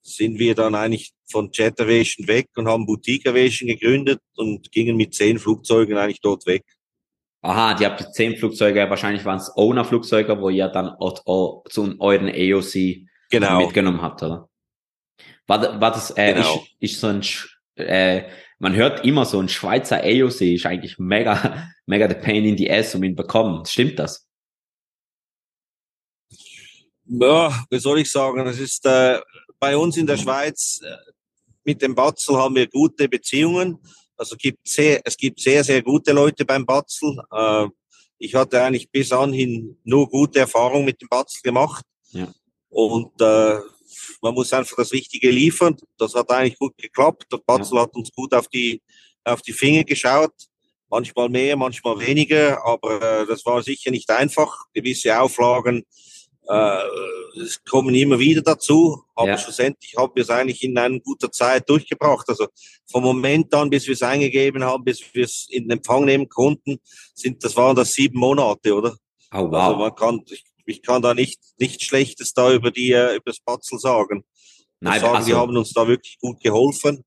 sind wir dann eigentlich von Jet Aviation weg und haben Boutique Aviation gegründet und gingen mit zehn Flugzeugen eigentlich dort weg. Aha, die habt zehn Flugzeuge, wahrscheinlich waren es Owner-Flugzeuge, wo ihr dann zu euren AOC genau. mitgenommen habt, oder? War, war das, äh, genau. ist, ist so ein, äh, man hört immer so ein Schweizer AOC ist eigentlich mega, mega the pain in the ass, um ihn bekommen. Stimmt das? Ja, wie soll ich sagen, es ist äh, bei uns in der Schweiz äh, mit dem Batzel haben wir gute Beziehungen. Also gibt sehr, es gibt sehr, sehr gute Leute beim Batzel. Äh, ich hatte eigentlich bis anhin nur gute Erfahrungen mit dem Batzel gemacht. Ja. Und äh, man muss einfach das Richtige liefern. Das hat eigentlich gut geklappt. Der Batzel ja. hat uns gut auf die, auf die Finger geschaut. Manchmal mehr, manchmal weniger, aber äh, das war sicher nicht einfach. Gewisse Auflagen äh, es kommen immer wieder dazu, aber ja. schlussendlich haben wir es eigentlich in einer guten Zeit durchgebracht. Also vom Moment an, bis wir es eingegeben haben, bis wir es in Empfang nehmen konnten, sind das waren das sieben Monate, oder? Oh, wow. Also man kann, ich, ich kann da nicht nichts Schlechtes da über die äh, über das Batzel sagen. Nein, sagen, also, die haben uns da wirklich gut geholfen.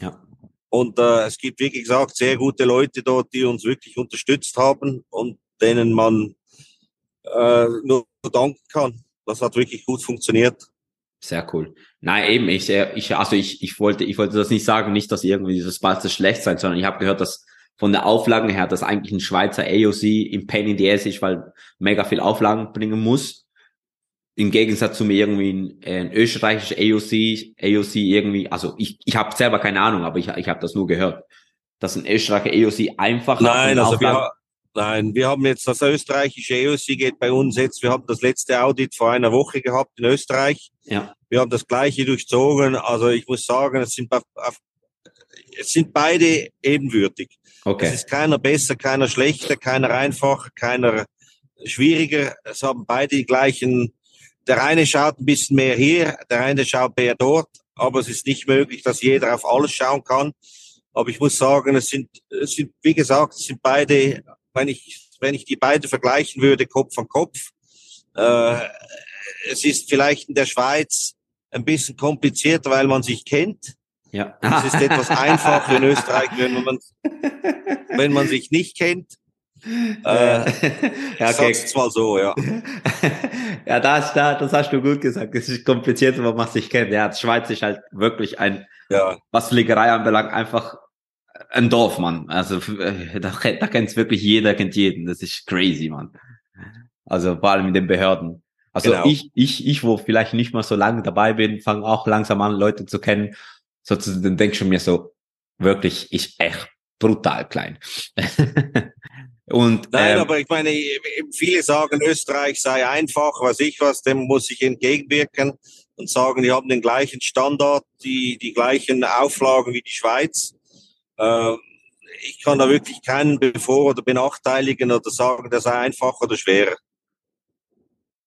Ja. Und äh, es gibt, wie gesagt, sehr gute Leute dort, die uns wirklich unterstützt haben und denen man äh, nur danken kann. Das hat wirklich gut funktioniert. Sehr cool. Nein, eben, ich, ich, also ich, ich wollte, ich wollte das nicht sagen, nicht, dass irgendwie dieses Balzer schlecht sein, sondern ich habe gehört, dass von der Auflagen her, dass eigentlich ein Schweizer AOC im Pain in the Ass ist, weil mega viel Auflagen bringen muss. Im Gegensatz zu mir irgendwie ein, ein österreichisches AOC, AOC irgendwie, also ich, ich habe selber keine Ahnung, aber ich, ich habe das nur gehört, dass ein österreichischer AOC einfach Nein, also wir, Nein, wir haben jetzt das österreichische EOC geht bei uns jetzt. Wir haben das letzte Audit vor einer Woche gehabt in Österreich. Ja. Wir haben das gleiche durchzogen. Also ich muss sagen, es sind, es sind beide ebenwürdig. Okay. Es ist keiner besser, keiner schlechter, keiner einfacher, keiner schwieriger. Es haben beide die gleichen. Der eine schaut ein bisschen mehr hier, der eine schaut mehr dort. Aber es ist nicht möglich, dass jeder auf alles schauen kann. Aber ich muss sagen, es sind, es sind, wie gesagt, es sind beide wenn ich, wenn ich die beiden vergleichen würde, Kopf an Kopf. Äh, es ist vielleicht in der Schweiz ein bisschen komplizierter, weil man sich kennt. Ja. Es ist etwas einfacher in Österreich, wenn man, wenn man sich nicht kennt. Äh, ja, okay. Sag's mal so, ja. ja, das, das hast du gut gesagt. Es ist komplizierter, wenn man sich kennt. Ja, die Schweiz ist halt wirklich ein, ja. was Fliegerei anbelangt, einfach ein Dorf, Mann. Also äh, da, da kennt wirklich jeder, kennt jeden. Das ist crazy, Mann. Also vor allem in den Behörden. Also genau. ich, ich, ich, wo vielleicht nicht mal so lange dabei bin, fange auch langsam an, Leute zu kennen. So, dann denke ich mir so, wirklich, ich echt brutal klein. Und, Nein, ähm, aber ich meine, viele sagen, Österreich sei einfach, was ich was, dem muss ich entgegenwirken und sagen, die haben den gleichen Standard, die, die gleichen Auflagen wie die Schweiz. Äh, ich kann da wirklich keinen bevor- oder benachteiligen oder sagen, der sei einfach oder schwer.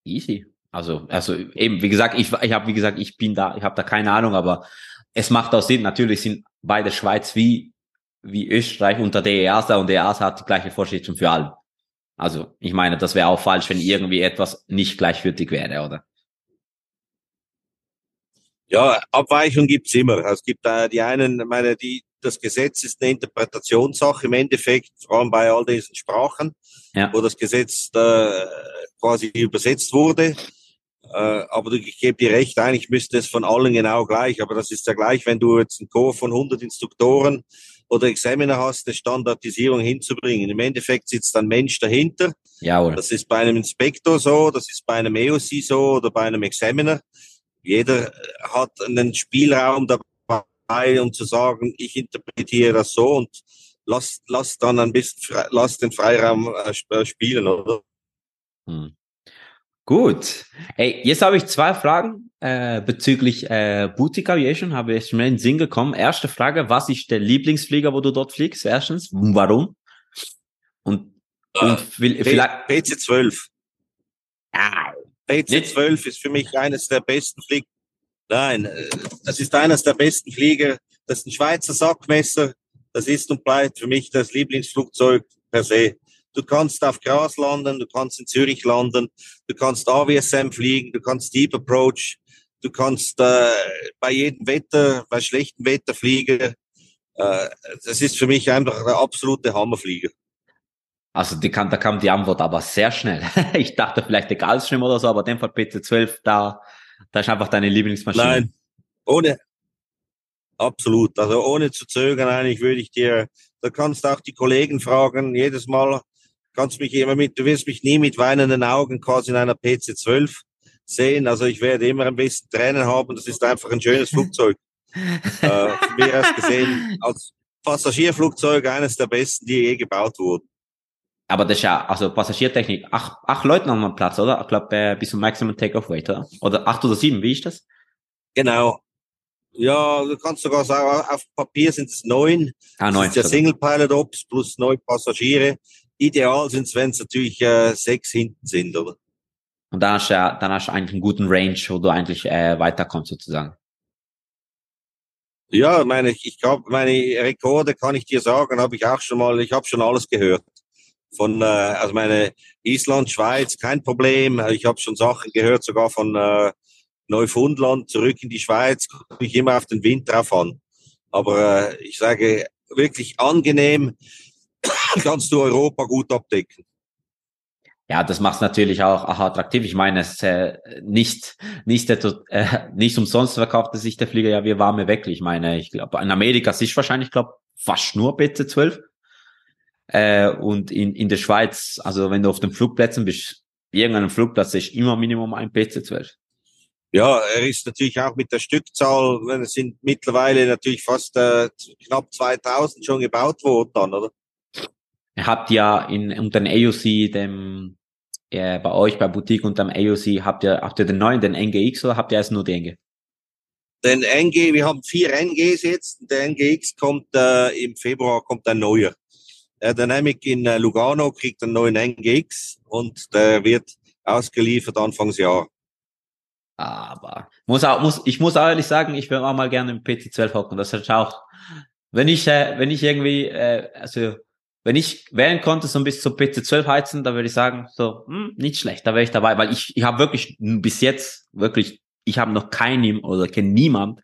Easy. Also, also eben, wie gesagt, ich, ich habe, wie gesagt, ich bin da, ich habe da keine Ahnung, aber es macht auch Sinn. Natürlich sind beide Schweiz wie, wie Österreich unter der EASA und der EASA hat die gleiche Vorschrift für alle. Also, ich meine, das wäre auch falsch, wenn irgendwie etwas nicht gleichwürdig wäre, oder? Ja, Abweichung gibt's immer. Also es gibt äh, die einen, meine, die, das Gesetz ist eine Interpretationssache im Endeffekt, vor allem bei all diesen Sprachen, ja. wo das Gesetz äh, quasi übersetzt wurde. Äh, aber ich gebe dir recht, eigentlich müsste es von allen genau gleich. Aber das ist ja gleich, wenn du jetzt einen Chor von 100 Instruktoren oder Examiner hast, eine Standardisierung hinzubringen. Im Endeffekt sitzt ein Mensch dahinter. Jawohl. Das ist bei einem Inspektor so, das ist bei einem EOC so oder bei einem Examiner. Jeder hat einen Spielraum dabei, um zu sagen, ich interpretiere das so und lass, lass dann ein bisschen, lass den Freiraum äh, spielen, oder? Hm. Gut. Hey, jetzt habe ich zwei Fragen äh, bezüglich äh, Boutique Aviation. Habe ich mir in den Sinn gekommen. Erste Frage, was ist der Lieblingsflieger, wo du dort fliegst? Erstens, warum? Und, und will, vielleicht... PC-12. Ah, PC-12 ist für mich eines der besten Flieger. Nein, äh, das ist eines der besten Flieger. Das ist ein Schweizer Sackmesser. Das ist und bleibt für mich das Lieblingsflugzeug per se. Du kannst auf Gras landen, du kannst in Zürich landen, du kannst AWSM fliegen, du kannst Deep Approach, du kannst äh, bei jedem Wetter, bei schlechtem Wetter fliegen. Äh, das ist für mich einfach der absolute Hammerflieger. Also die kann, da kam die Antwort aber sehr schnell. ich dachte vielleicht der Gallstream oder so, aber in dem Fall PC12, da, da ist einfach deine Lieblingsmaschine. Nein, ohne, absolut. Also ohne zu zögern eigentlich würde ich dir, da kannst du auch die Kollegen fragen, jedes Mal, kannst mich immer mit, du wirst mich nie mit weinenden Augen quasi in einer PC-12 sehen. Also ich werde immer ein bisschen Tränen haben. Das ist einfach ein schönes Flugzeug. äh, von mir aus gesehen, als Passagierflugzeug eines der besten, die je gebaut wurden. Aber das ist ja, also Passagiertechnik, acht, acht Leute haben Platz, oder? Ich glaube, äh, bis zum Maximum Take-Off-Weight, oder? Oder acht oder sieben, wie ist das? Genau. Ja, du kannst sogar sagen, auf Papier sind es neun. Ah, neun. Das ist ja Single-Pilot-Ops plus neun Passagiere. Ideal sind es, wenn es natürlich äh, sechs hinten sind, oder? Und dann hast du ja, dann hast du eigentlich einen guten Range, wo du eigentlich äh, weiterkommst sozusagen. Ja, meine ich, ich glaube, meine Rekorde kann ich dir sagen, habe ich auch schon mal, ich habe schon alles gehört. Von, äh, also meine Island, Schweiz, kein Problem. Ich habe schon Sachen gehört, sogar von äh, Neufundland zurück in die Schweiz, komme ich immer auf den Wind drauf an. Aber äh, ich sage wirklich angenehm, kannst du Europa gut abdecken. Ja, das macht es natürlich auch, auch attraktiv. Ich meine, es äh, nicht nicht äh, nicht umsonst verkauft sich der Flieger ja wie warme Weckle. Ich meine, ich glaube, in Amerika ist wahrscheinlich, glaube fast nur BC12. Äh, und in, in der Schweiz, also wenn du auf den Flugplätzen bist, irgendeinem Flugplatz ist immer Minimum ein PC-12. Ja, er ist natürlich auch mit der Stückzahl, es sind mittlerweile natürlich fast äh, knapp 2000 schon gebaut worden dann, oder? Ihr habt ja in, unter dem AOC, dem, äh, bei euch bei Boutique unter dem AOC, habt ihr, habt ihr den neuen, den NGX oder habt ihr erst nur den NG? Den NG, wir haben vier NGs jetzt. Der NGX kommt äh, im Februar, kommt ein neuer. Der Dynamic in äh, Lugano kriegt einen neuen NGX und der wird ausgeliefert Anfangsjahr. Aber muss auch, muss, ich muss auch ehrlich sagen, ich würde auch mal gerne im PC12 hocken. Das ist auch, wenn ich, äh, wenn ich irgendwie, äh, also wenn ich wählen konnte, so bis zum PC12 heizen, da würde ich sagen, so, hm, nicht schlecht, da wäre ich dabei, weil ich, ich habe wirklich bis jetzt, wirklich, ich habe noch keinen oder kenne niemand,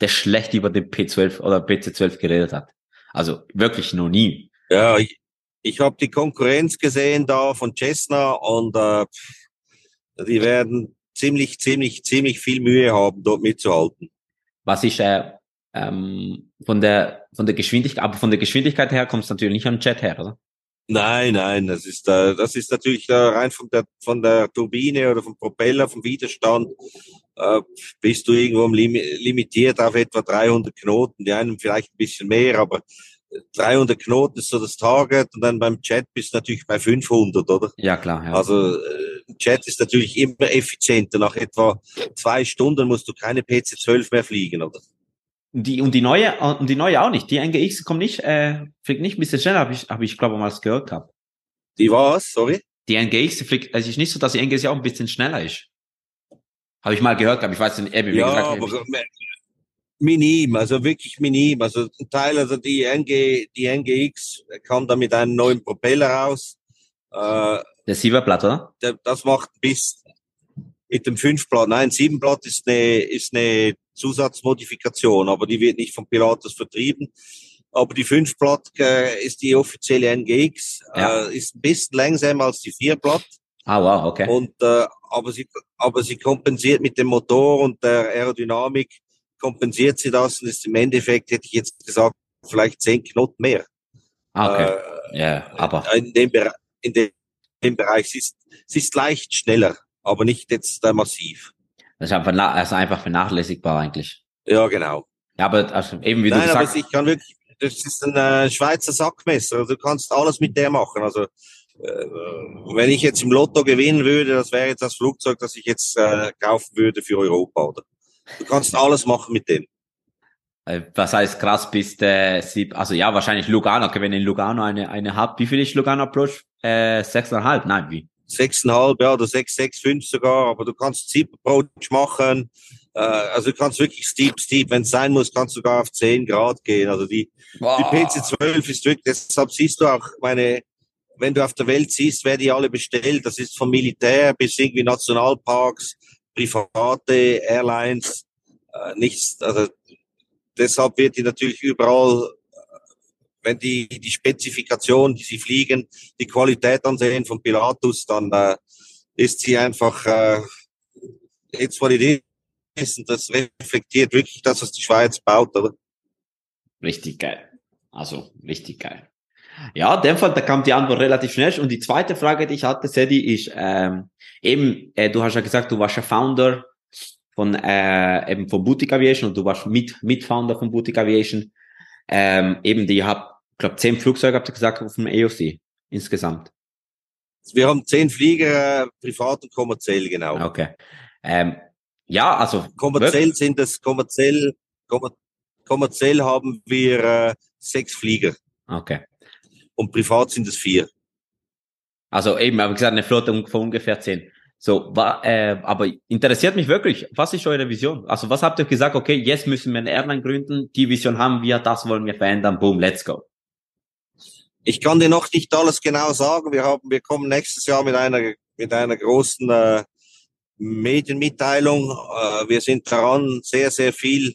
der schlecht über den P12 oder PC12 geredet hat. Also wirklich noch nie. Ja, ich, ich habe die Konkurrenz gesehen da von Cessna und äh, die werden ziemlich, ziemlich, ziemlich viel Mühe haben, dort mitzuhalten. Was ist äh, ähm, von der von der Geschwindigkeit, aber von der Geschwindigkeit her kommt es natürlich nicht am Jet her, oder? Nein, nein, das ist äh, das ist natürlich äh, rein von der von der Turbine oder vom Propeller, vom Widerstand äh, bist du irgendwo lim limitiert auf etwa 300 Knoten, die einen vielleicht ein bisschen mehr, aber 300 Knoten ist so das Target und dann beim Jet bist du natürlich bei 500, oder? Ja, klar. Ja. Also äh, Jet ist natürlich immer effizienter. Nach etwa zwei Stunden musst du keine PC-12 mehr fliegen, oder? Die, und die neue, und die neue auch nicht. Die NGX kommt nicht, äh, fliegt nicht ein bisschen schneller, habe ich, hab ich glaube mal gehört gehabt. Die was? Sorry? Die NGX fliegt, also es ist nicht so, dass die NGX auch ein bisschen schneller ist. Habe ich mal gehört, aber ich weiß nicht, Ebbe, wie ja, gesagt, aber minim, also wirklich minim. Also ein Teil, also die NG, die NGX kam da mit einem neuen Propeller raus. Äh, der Sieberblatt, oder? Der, das macht bis mit dem Fünfblatt, nein, Siebenblatt ist eine, ist eine Zusatzmodifikation, aber die wird nicht von Pilatus vertrieben. Aber die 5 Blatt äh, ist die offizielle NGX, ja. äh, ist ein bisschen langsamer als die 4 Blatt. Ah, wow, okay. Und, äh, aber sie, aber sie kompensiert mit dem Motor und der Aerodynamik, kompensiert sie das und ist im Endeffekt, hätte ich jetzt gesagt, vielleicht 10 Knoten mehr. Ah, okay. Äh, ja, aber. In dem, in dem Bereich, sie ist, sie ist leicht schneller, aber nicht jetzt äh, massiv. Das ist einfach, also einfach vernachlässigbar eigentlich. Ja, genau. Ja, aber also eben wie Nein, du gesagt hast. ich kann wirklich, das ist ein äh, Schweizer Sackmesser. Also du kannst alles mit der machen. Also äh, wenn ich jetzt im Lotto gewinnen würde, das wäre jetzt das Flugzeug, das ich jetzt äh, kaufen würde für Europa, oder? Du kannst alles machen mit dem. Äh, was heißt krass bist äh, sieb, also ja, wahrscheinlich Lugano, okay, wenn in Lugano eine, eine habt, wie viel ist Lugano Approach? Äh, sechseinhalb, nein, wie? Sechseinhalb, ja, oder sechs, sechs, fünf sogar, aber du kannst Steep Approach machen, äh, also du kannst wirklich Steep, Steep, wenn es sein muss, kannst du sogar auf zehn Grad gehen, also die, wow. die PC12 ist wirklich, deshalb siehst du auch meine, wenn du auf der Welt siehst, wer die alle bestellt, das ist vom Militär bis irgendwie Nationalparks, private Airlines, äh, nichts, also deshalb wird die natürlich überall, wenn die die Spezifikation, die sie fliegen, die Qualität ansehen von Pilatus, dann äh, ist sie einfach äh, jetzt what it is und das reflektiert wirklich das, was die Schweiz baut, oder? Richtig geil. Also richtig geil. Ja, in dem Fall, da kam die Antwort relativ schnell. Und die zweite Frage, die ich hatte, Sedi, ist ähm, eben, äh, du hast ja gesagt, du warst ja Founder von äh, eben von Boutique Aviation und du warst mit Mitfounder von Boutique Aviation. Ähm, eben, die habt, glaube zehn Flugzeuge habt ihr gesagt auf dem AOC insgesamt. Wir haben zehn Flieger, äh, privat und kommerziell, genau. Okay. Ähm, ja, also kommerziell wirklich? sind es kommerziell kommer kommerziell haben wir äh, sechs Flieger. Okay und privat sind es vier. Also eben, aber gesagt, eine Flotte von ungefähr zehn. So, war, äh, aber interessiert mich wirklich, was ist eure Vision? Also was habt ihr gesagt, okay, jetzt müssen wir eine Airline gründen, die Vision haben wir, das wollen wir verändern, boom, let's go. Ich kann dir noch nicht alles genau sagen. Wir haben, wir kommen nächstes Jahr mit einer, mit einer großen äh, Medienmitteilung. Äh, wir sind daran, sehr, sehr viel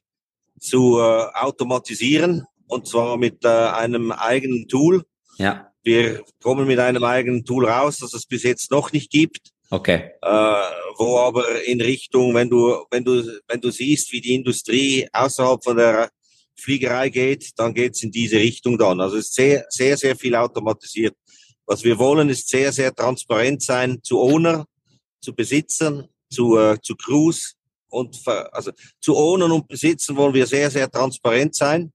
zu äh, automatisieren und zwar mit äh, einem eigenen Tool ja. Wir kommen mit einem eigenen Tool raus, das es bis jetzt noch nicht gibt. Okay. Äh, wo aber in Richtung, wenn du, wenn du, wenn du siehst, wie die Industrie außerhalb von der Fliegerei geht, dann geht's in diese Richtung dann. Also es ist sehr, sehr, sehr viel automatisiert. Was wir wollen, ist sehr, sehr transparent sein zu Owner, zu Besitzern, zu, äh, zu Crews und also zu Ownern und Besitzern wollen wir sehr, sehr transparent sein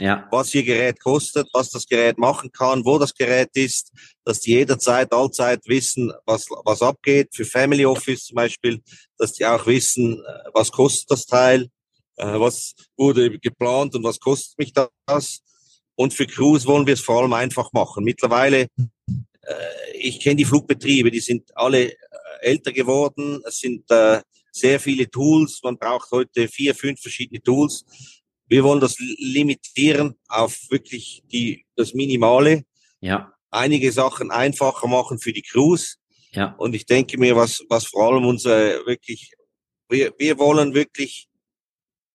ja. was ihr Gerät kostet, was das Gerät machen kann, wo das Gerät ist, dass die jederzeit, allzeit wissen, was, was abgeht. Für Family Office zum Beispiel, dass die auch wissen, äh, was kostet das Teil, äh, was wurde geplant und was kostet mich das. Und für Crews wollen wir es vor allem einfach machen. Mittlerweile, äh, ich kenne die Flugbetriebe, die sind alle älter geworden. Es sind sehr viele Tools. Man braucht heute vier, fünf verschiedene Tools. Wir wollen das limitieren auf wirklich die, das Minimale. Ja. Einige Sachen einfacher machen für die Crews. Ja. Und ich denke mir, was, was vor allem unser wirklich, wir, wir wollen wirklich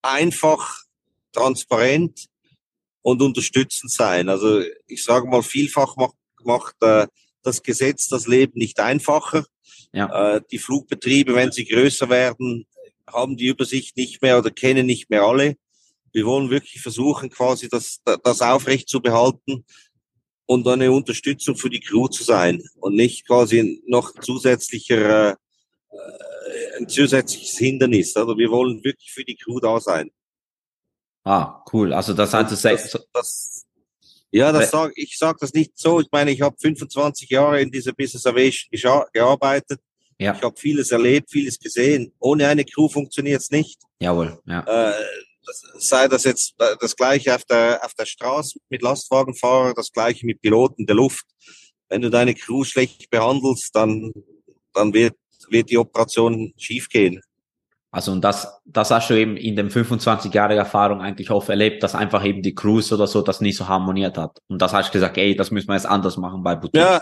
einfach, transparent und unterstützend sein. Also ich sage mal, vielfach macht, macht äh, das Gesetz das Leben nicht einfacher. Ja. Äh, die Flugbetriebe, wenn sie größer werden, haben die Übersicht nicht mehr oder kennen nicht mehr alle. Wir wollen wirklich versuchen, quasi das, das aufrecht zu behalten und eine Unterstützung für die Crew zu sein und nicht quasi noch zusätzlicher, äh, ein zusätzliches Hindernis. Also wir wollen wirklich für die Crew da sein. Ah, cool. Also das heißt, das, das, das, ja, das sag, ich sage das nicht so. Ich meine, ich habe 25 Jahre in dieser Business Aviation gearbeitet. Ja. Ich habe vieles erlebt, vieles gesehen. Ohne eine Crew funktioniert es nicht. Jawohl. Ja. Äh, sei das jetzt das gleiche auf der, auf der Straße mit Lastwagenfahrer, das gleiche mit Piloten der Luft. Wenn du deine Crew schlecht behandelst, dann, dann wird, wird die Operation schiefgehen. Also und das, das hast du eben in den 25 Jahre Erfahrung eigentlich oft erlebt, dass einfach eben die Crews oder so das nicht so harmoniert hat. Und das hast du gesagt, ey, das müssen wir jetzt anders machen bei Boutique. Ja,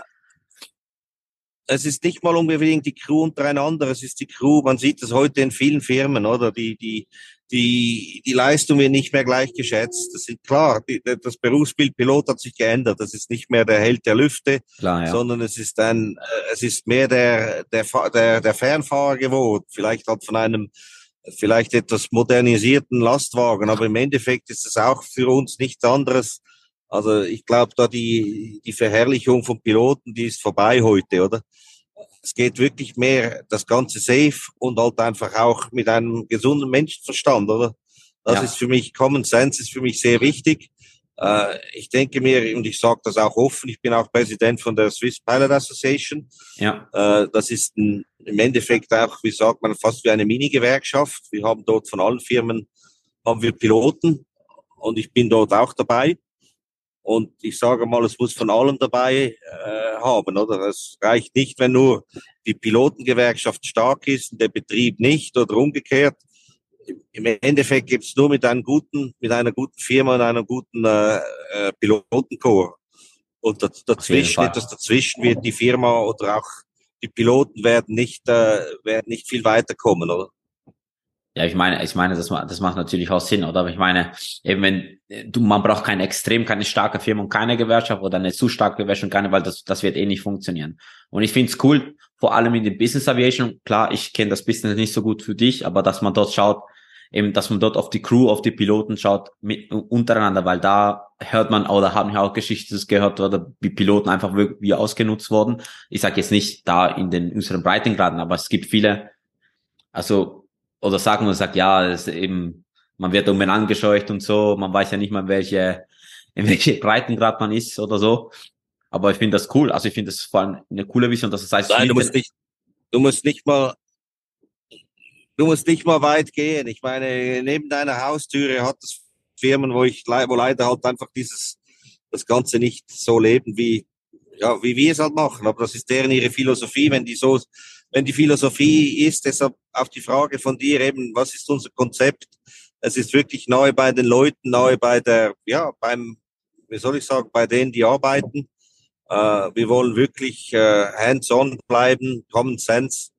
es ist nicht mal unbedingt die Crew untereinander, es ist die Crew, man sieht das heute in vielen Firmen, oder? Die, die, die, die Leistung wird nicht mehr gleich geschätzt. Das ist klar, die, das Berufsbild Pilot hat sich geändert. Das ist nicht mehr der Held der Lüfte, klar, ja. sondern es ist ein, es ist mehr der, der, der, der Fernfahrer geworden. Vielleicht hat von einem, vielleicht etwas modernisierten Lastwagen, aber im Endeffekt ist es auch für uns nichts anderes. Also ich glaube, da die, die Verherrlichung von Piloten, die ist vorbei heute, oder? Es geht wirklich mehr das Ganze safe und halt einfach auch mit einem gesunden Menschenverstand, oder? Das ja. ist für mich, Common Sense ist für mich sehr wichtig. Äh, ich denke mir, und ich sage das auch offen, ich bin auch Präsident von der Swiss Pilot Association. Ja. Äh, das ist ein, im Endeffekt auch, wie sagt man, fast wie eine Mini-Gewerkschaft. Wir haben dort von allen Firmen, haben wir Piloten und ich bin dort auch dabei. Und ich sage mal, es muss von allem dabei äh, haben, oder? Es reicht nicht, wenn nur die Pilotengewerkschaft stark ist und der Betrieb nicht oder umgekehrt. Im Endeffekt gibt es nur mit einem guten, mit einer guten Firma und einem guten äh, äh, Pilotenchor. Und dazwischen, etwas dazwischen wird die Firma oder auch die Piloten werden nicht, äh, werden nicht viel weiterkommen, oder? Ja, ich meine, ich meine, das, das macht natürlich auch Sinn, oder? Aber ich meine, eben wenn du, man braucht keine extrem, keine starke Firma und keine Gewerkschaft oder eine zu starke Gewerkschaft und keine, weil das, das wird eh nicht funktionieren. Und ich finde es cool, vor allem in der Business Aviation. Klar, ich kenne das Business nicht so gut für dich, aber dass man dort schaut, eben, dass man dort auf die Crew, auf die Piloten schaut, mit, untereinander, weil da hört man, oder haben wir auch Geschichten gehört, oder die Piloten einfach wie ausgenutzt worden. Ich sage jetzt nicht da in den unseren Breitengraden, aber es gibt viele, also oder sagen wir, sagt, ja, es ist eben, man wird um angescheucht und so, man weiß ja nicht mal, welche, in welche Breitengrad man ist oder so. Aber ich finde das cool. Also ich finde das vor allem eine coole Vision, dass es heißt, Nein, du musst nicht, du musst nicht mal, du musst nicht mal weit gehen. Ich meine, neben deiner Haustüre hat es Firmen, wo ich, wo leider halt einfach dieses, das Ganze nicht so leben, wie, ja, wie wir es halt machen. Aber das ist deren ihre Philosophie. Wenn die so wenn die Philosophie ist, deshalb auf die Frage von dir eben, was ist unser Konzept? Es ist wirklich neu bei den Leuten, neu bei der, ja, beim, wie soll ich sagen, bei denen, die arbeiten. Äh, wir wollen wirklich äh, hands-on bleiben, Common Sense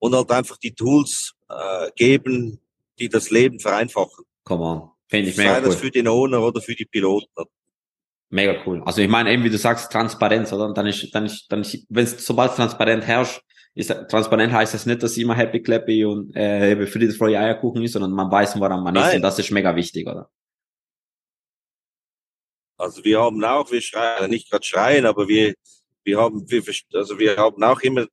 und halt einfach die Tools äh, geben, die das Leben vereinfachen. Come on. Finde ich mega Sei das für den Owner oder für die Piloten. Mega cool. Also ich meine eben, wie du sagst, Transparenz, oder? Und dann ist, dann ist, dann ist, wenn es sobald transparent herrscht, ist, transparent heißt das nicht, dass immer happy clappy und äh, Friede, Freude, Eierkuchen ist, sondern man weiß, woran man Nein. ist und das ist mega wichtig, oder? Also wir haben auch, wir schreien, nicht gerade schreien, aber wir, wir haben, wir, also wir haben auch immer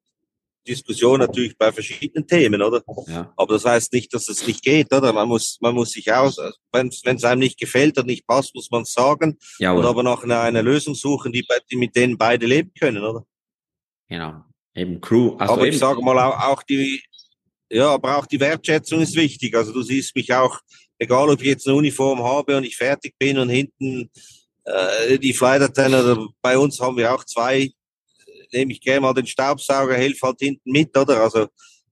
Diskussion natürlich bei verschiedenen Themen, oder? Ja. Aber das heißt nicht, dass es nicht geht, oder? Man muss, man muss sich aus, wenn es einem nicht gefällt oder nicht passt, muss man es sagen. Ja, und aber nach einer, einer Lösung suchen, die, die mit denen beide leben können, oder? Genau. Eben Crew. Also aber ich sage mal auch, die, ja, aber auch die Wertschätzung ist wichtig. Also du siehst mich auch, egal ob ich jetzt eine Uniform habe und ich fertig bin und hinten äh, die Flight bei uns haben wir auch zwei, nehme ich gerne mal den Staubsauger, helfe halt hinten mit, oder? Also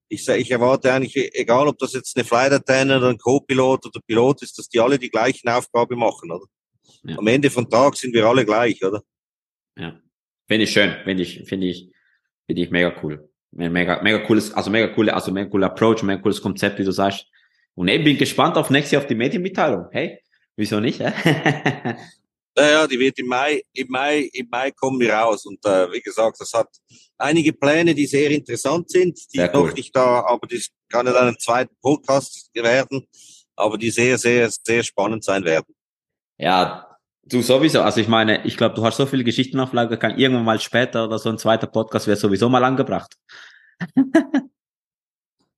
ich, ich erwarte eigentlich, egal ob das jetzt eine Flight oder ein Co-Pilot oder Pilot ist, dass die alle die gleichen Aufgabe machen, oder? Ja. Am Ende vom Tag sind wir alle gleich, oder? Ja. Finde ich schön, finde ich, finde ich, Finde ich mega cool. Mega, mega cooles, also mega coole, also mega cooler Approach, mega cooles Konzept, wie du sagst. Und ich bin gespannt auf nächstes Jahr auf die Medienmitteilung. Hey, wieso nicht? naja, die wird im Mai, im Mai, im Mai kommen wir raus. Und äh, wie gesagt, das hat einige Pläne, die sehr interessant sind, die sehr noch nicht da, aber das kann ja dann ein zweiter Podcast werden, aber die sehr, sehr, sehr spannend sein werden. Ja, Du sowieso, also ich meine, ich glaube, du hast so viele Geschichten auf Lager, kann irgendwann mal später oder so ein zweiter Podcast wäre sowieso mal angebracht.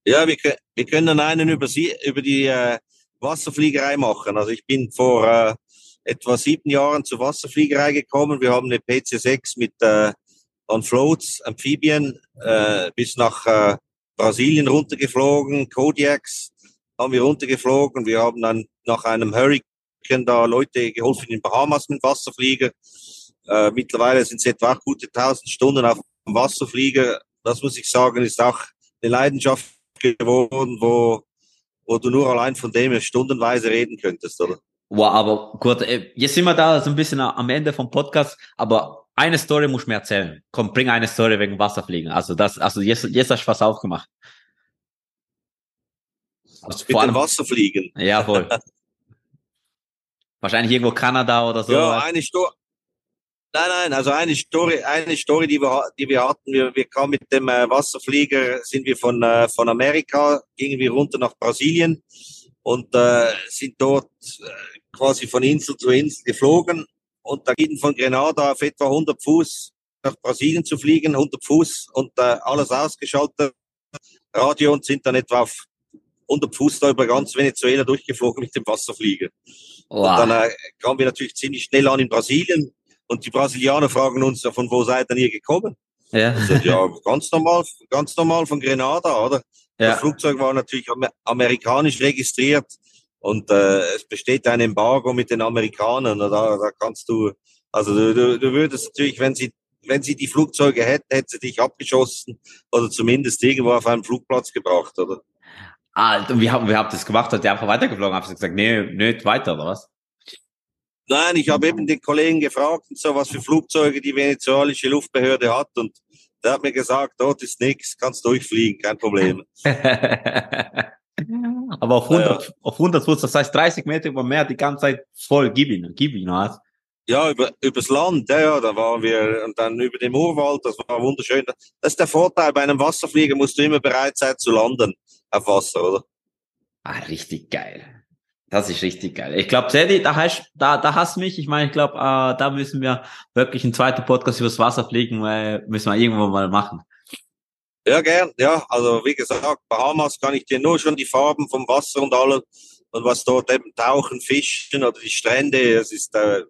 ja, wir, wir können einen über, sie, über die äh, Wasserfliegerei machen. Also ich bin vor äh, etwa sieben Jahren zur Wasserfliegerei gekommen. Wir haben eine PC6 mit äh, on Floats, Amphibien, äh, bis nach äh, Brasilien runtergeflogen, Kodiaks haben wir runtergeflogen. Wir haben dann nach einem Hurricane Hurricane da Leute geholfen in den Bahamas mit Wasserflieger. Äh, mittlerweile sind es etwa gute 1000 Stunden auf dem Wasserflieger. Das muss ich sagen, ist auch eine Leidenschaft geworden, wo, wo du nur allein von dem stundenweise reden könntest, oder? Wow, aber gut, äh, jetzt sind wir da so ein bisschen am Ende vom Podcast, aber eine Story muss ich mir erzählen. Komm, bring eine Story wegen Wasserfliegen. Also das, also jetzt, jetzt hast du was aufgemacht. Also mit dem Wasserfliegen. Ja, voll. Wahrscheinlich irgendwo Kanada oder so. Ja, eine Story. Nein, nein, also eine Story, eine Story, die wir, die wir hatten, wir, wir kamen mit dem äh, Wasserflieger, sind wir von, äh, von Amerika, gingen wir runter nach Brasilien und äh, sind dort äh, quasi von Insel zu Insel geflogen und da ging von Grenada auf etwa 100 Fuß nach Brasilien zu fliegen, 100 Fuß und äh, alles ausgeschaltet, Radio und sind dann etwa auf 100 Fuß da über ganz Venezuela durchgeflogen mit dem Wasserflieger. Wow. Und dann äh, kamen wir natürlich ziemlich schnell an in Brasilien und die Brasilianer fragen uns, von wo seid ihr hier gekommen? Ja. Also, ja, ganz normal, ganz normal von Grenada, oder? Ja. Das Flugzeug war natürlich amerikanisch registriert und äh, es besteht ein Embargo mit den Amerikanern. Da, da kannst du, also du, du, du würdest natürlich, wenn sie wenn sie die Flugzeuge hätten, hätte sie dich abgeschossen oder zumindest irgendwo auf einen Flugplatz gebracht, oder? Ah, und wie haben wir haben das gemacht? Hat der einfach weitergeflogen? Hast du gesagt, nee, nicht weiter, oder was? Nein, ich habe eben den Kollegen gefragt, so was für Flugzeuge die venezuelische Luftbehörde hat und der hat mir gesagt, dort ist nichts, kannst durchfliegen, kein Problem. Aber auf 100, ja. auf 100 Fuß, das heißt 30 Meter über Meer, die ganze Zeit voll, gib ihn, gib ihn, was? Ja, über, übers Land, ja, ja, da waren wir, und dann über dem Urwald, das war wunderschön. Das ist der Vorteil, bei einem Wasserflieger musst du immer bereit sein zu landen auf Wasser, oder? Ah, richtig geil. Das ist richtig geil. Ich glaube, Sedi, da hast, da, da hast mich. Ich meine, ich glaube, äh, da müssen wir wirklich einen zweiten Podcast übers Wasser fliegen, weil müssen wir irgendwo mal machen. Ja, gern. Ja, also wie gesagt, Bahamas kann ich dir nur schon die Farben vom Wasser und alles und was dort eben tauchen, fischen oder die Strände, das ist, äh,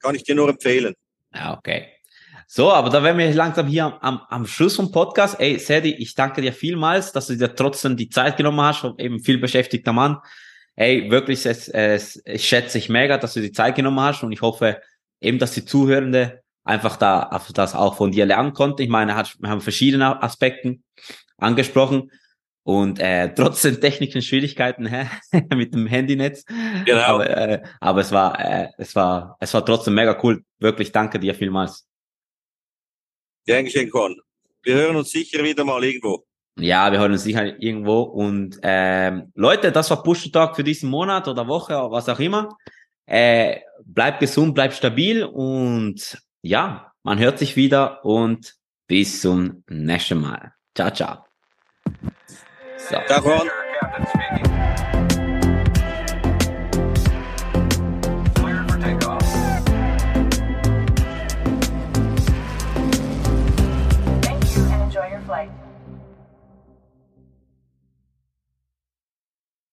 kann ich dir nur empfehlen. Ja, okay. So, aber da wären wir langsam hier am, am Schluss vom Podcast. Ey, Sedi, ich danke dir vielmals, dass du dir trotzdem die Zeit genommen hast, eben viel beschäftigter Mann. Ey, wirklich, es, es, es schätze ich mega, dass du die Zeit genommen hast und ich hoffe eben, dass die Zuhörende einfach da das auch von dir lernen konnten. Ich meine, wir haben verschiedene Aspekten angesprochen und äh, trotz den technischen Schwierigkeiten hä, mit dem Handynetz. Genau. Aber, äh, aber es war äh, es war es war trotzdem mega cool. Wirklich danke dir vielmals. Gern geschehen, Con. Wir hören uns sicher wieder mal irgendwo. Ja, wir hören uns sicher irgendwo. Und ähm, Leute, das war Push Talk für diesen Monat oder Woche oder was auch immer. Äh, bleibt gesund, bleibt stabil und ja, man hört sich wieder und bis zum nächsten Mal. Ciao, ciao. So. Ciao,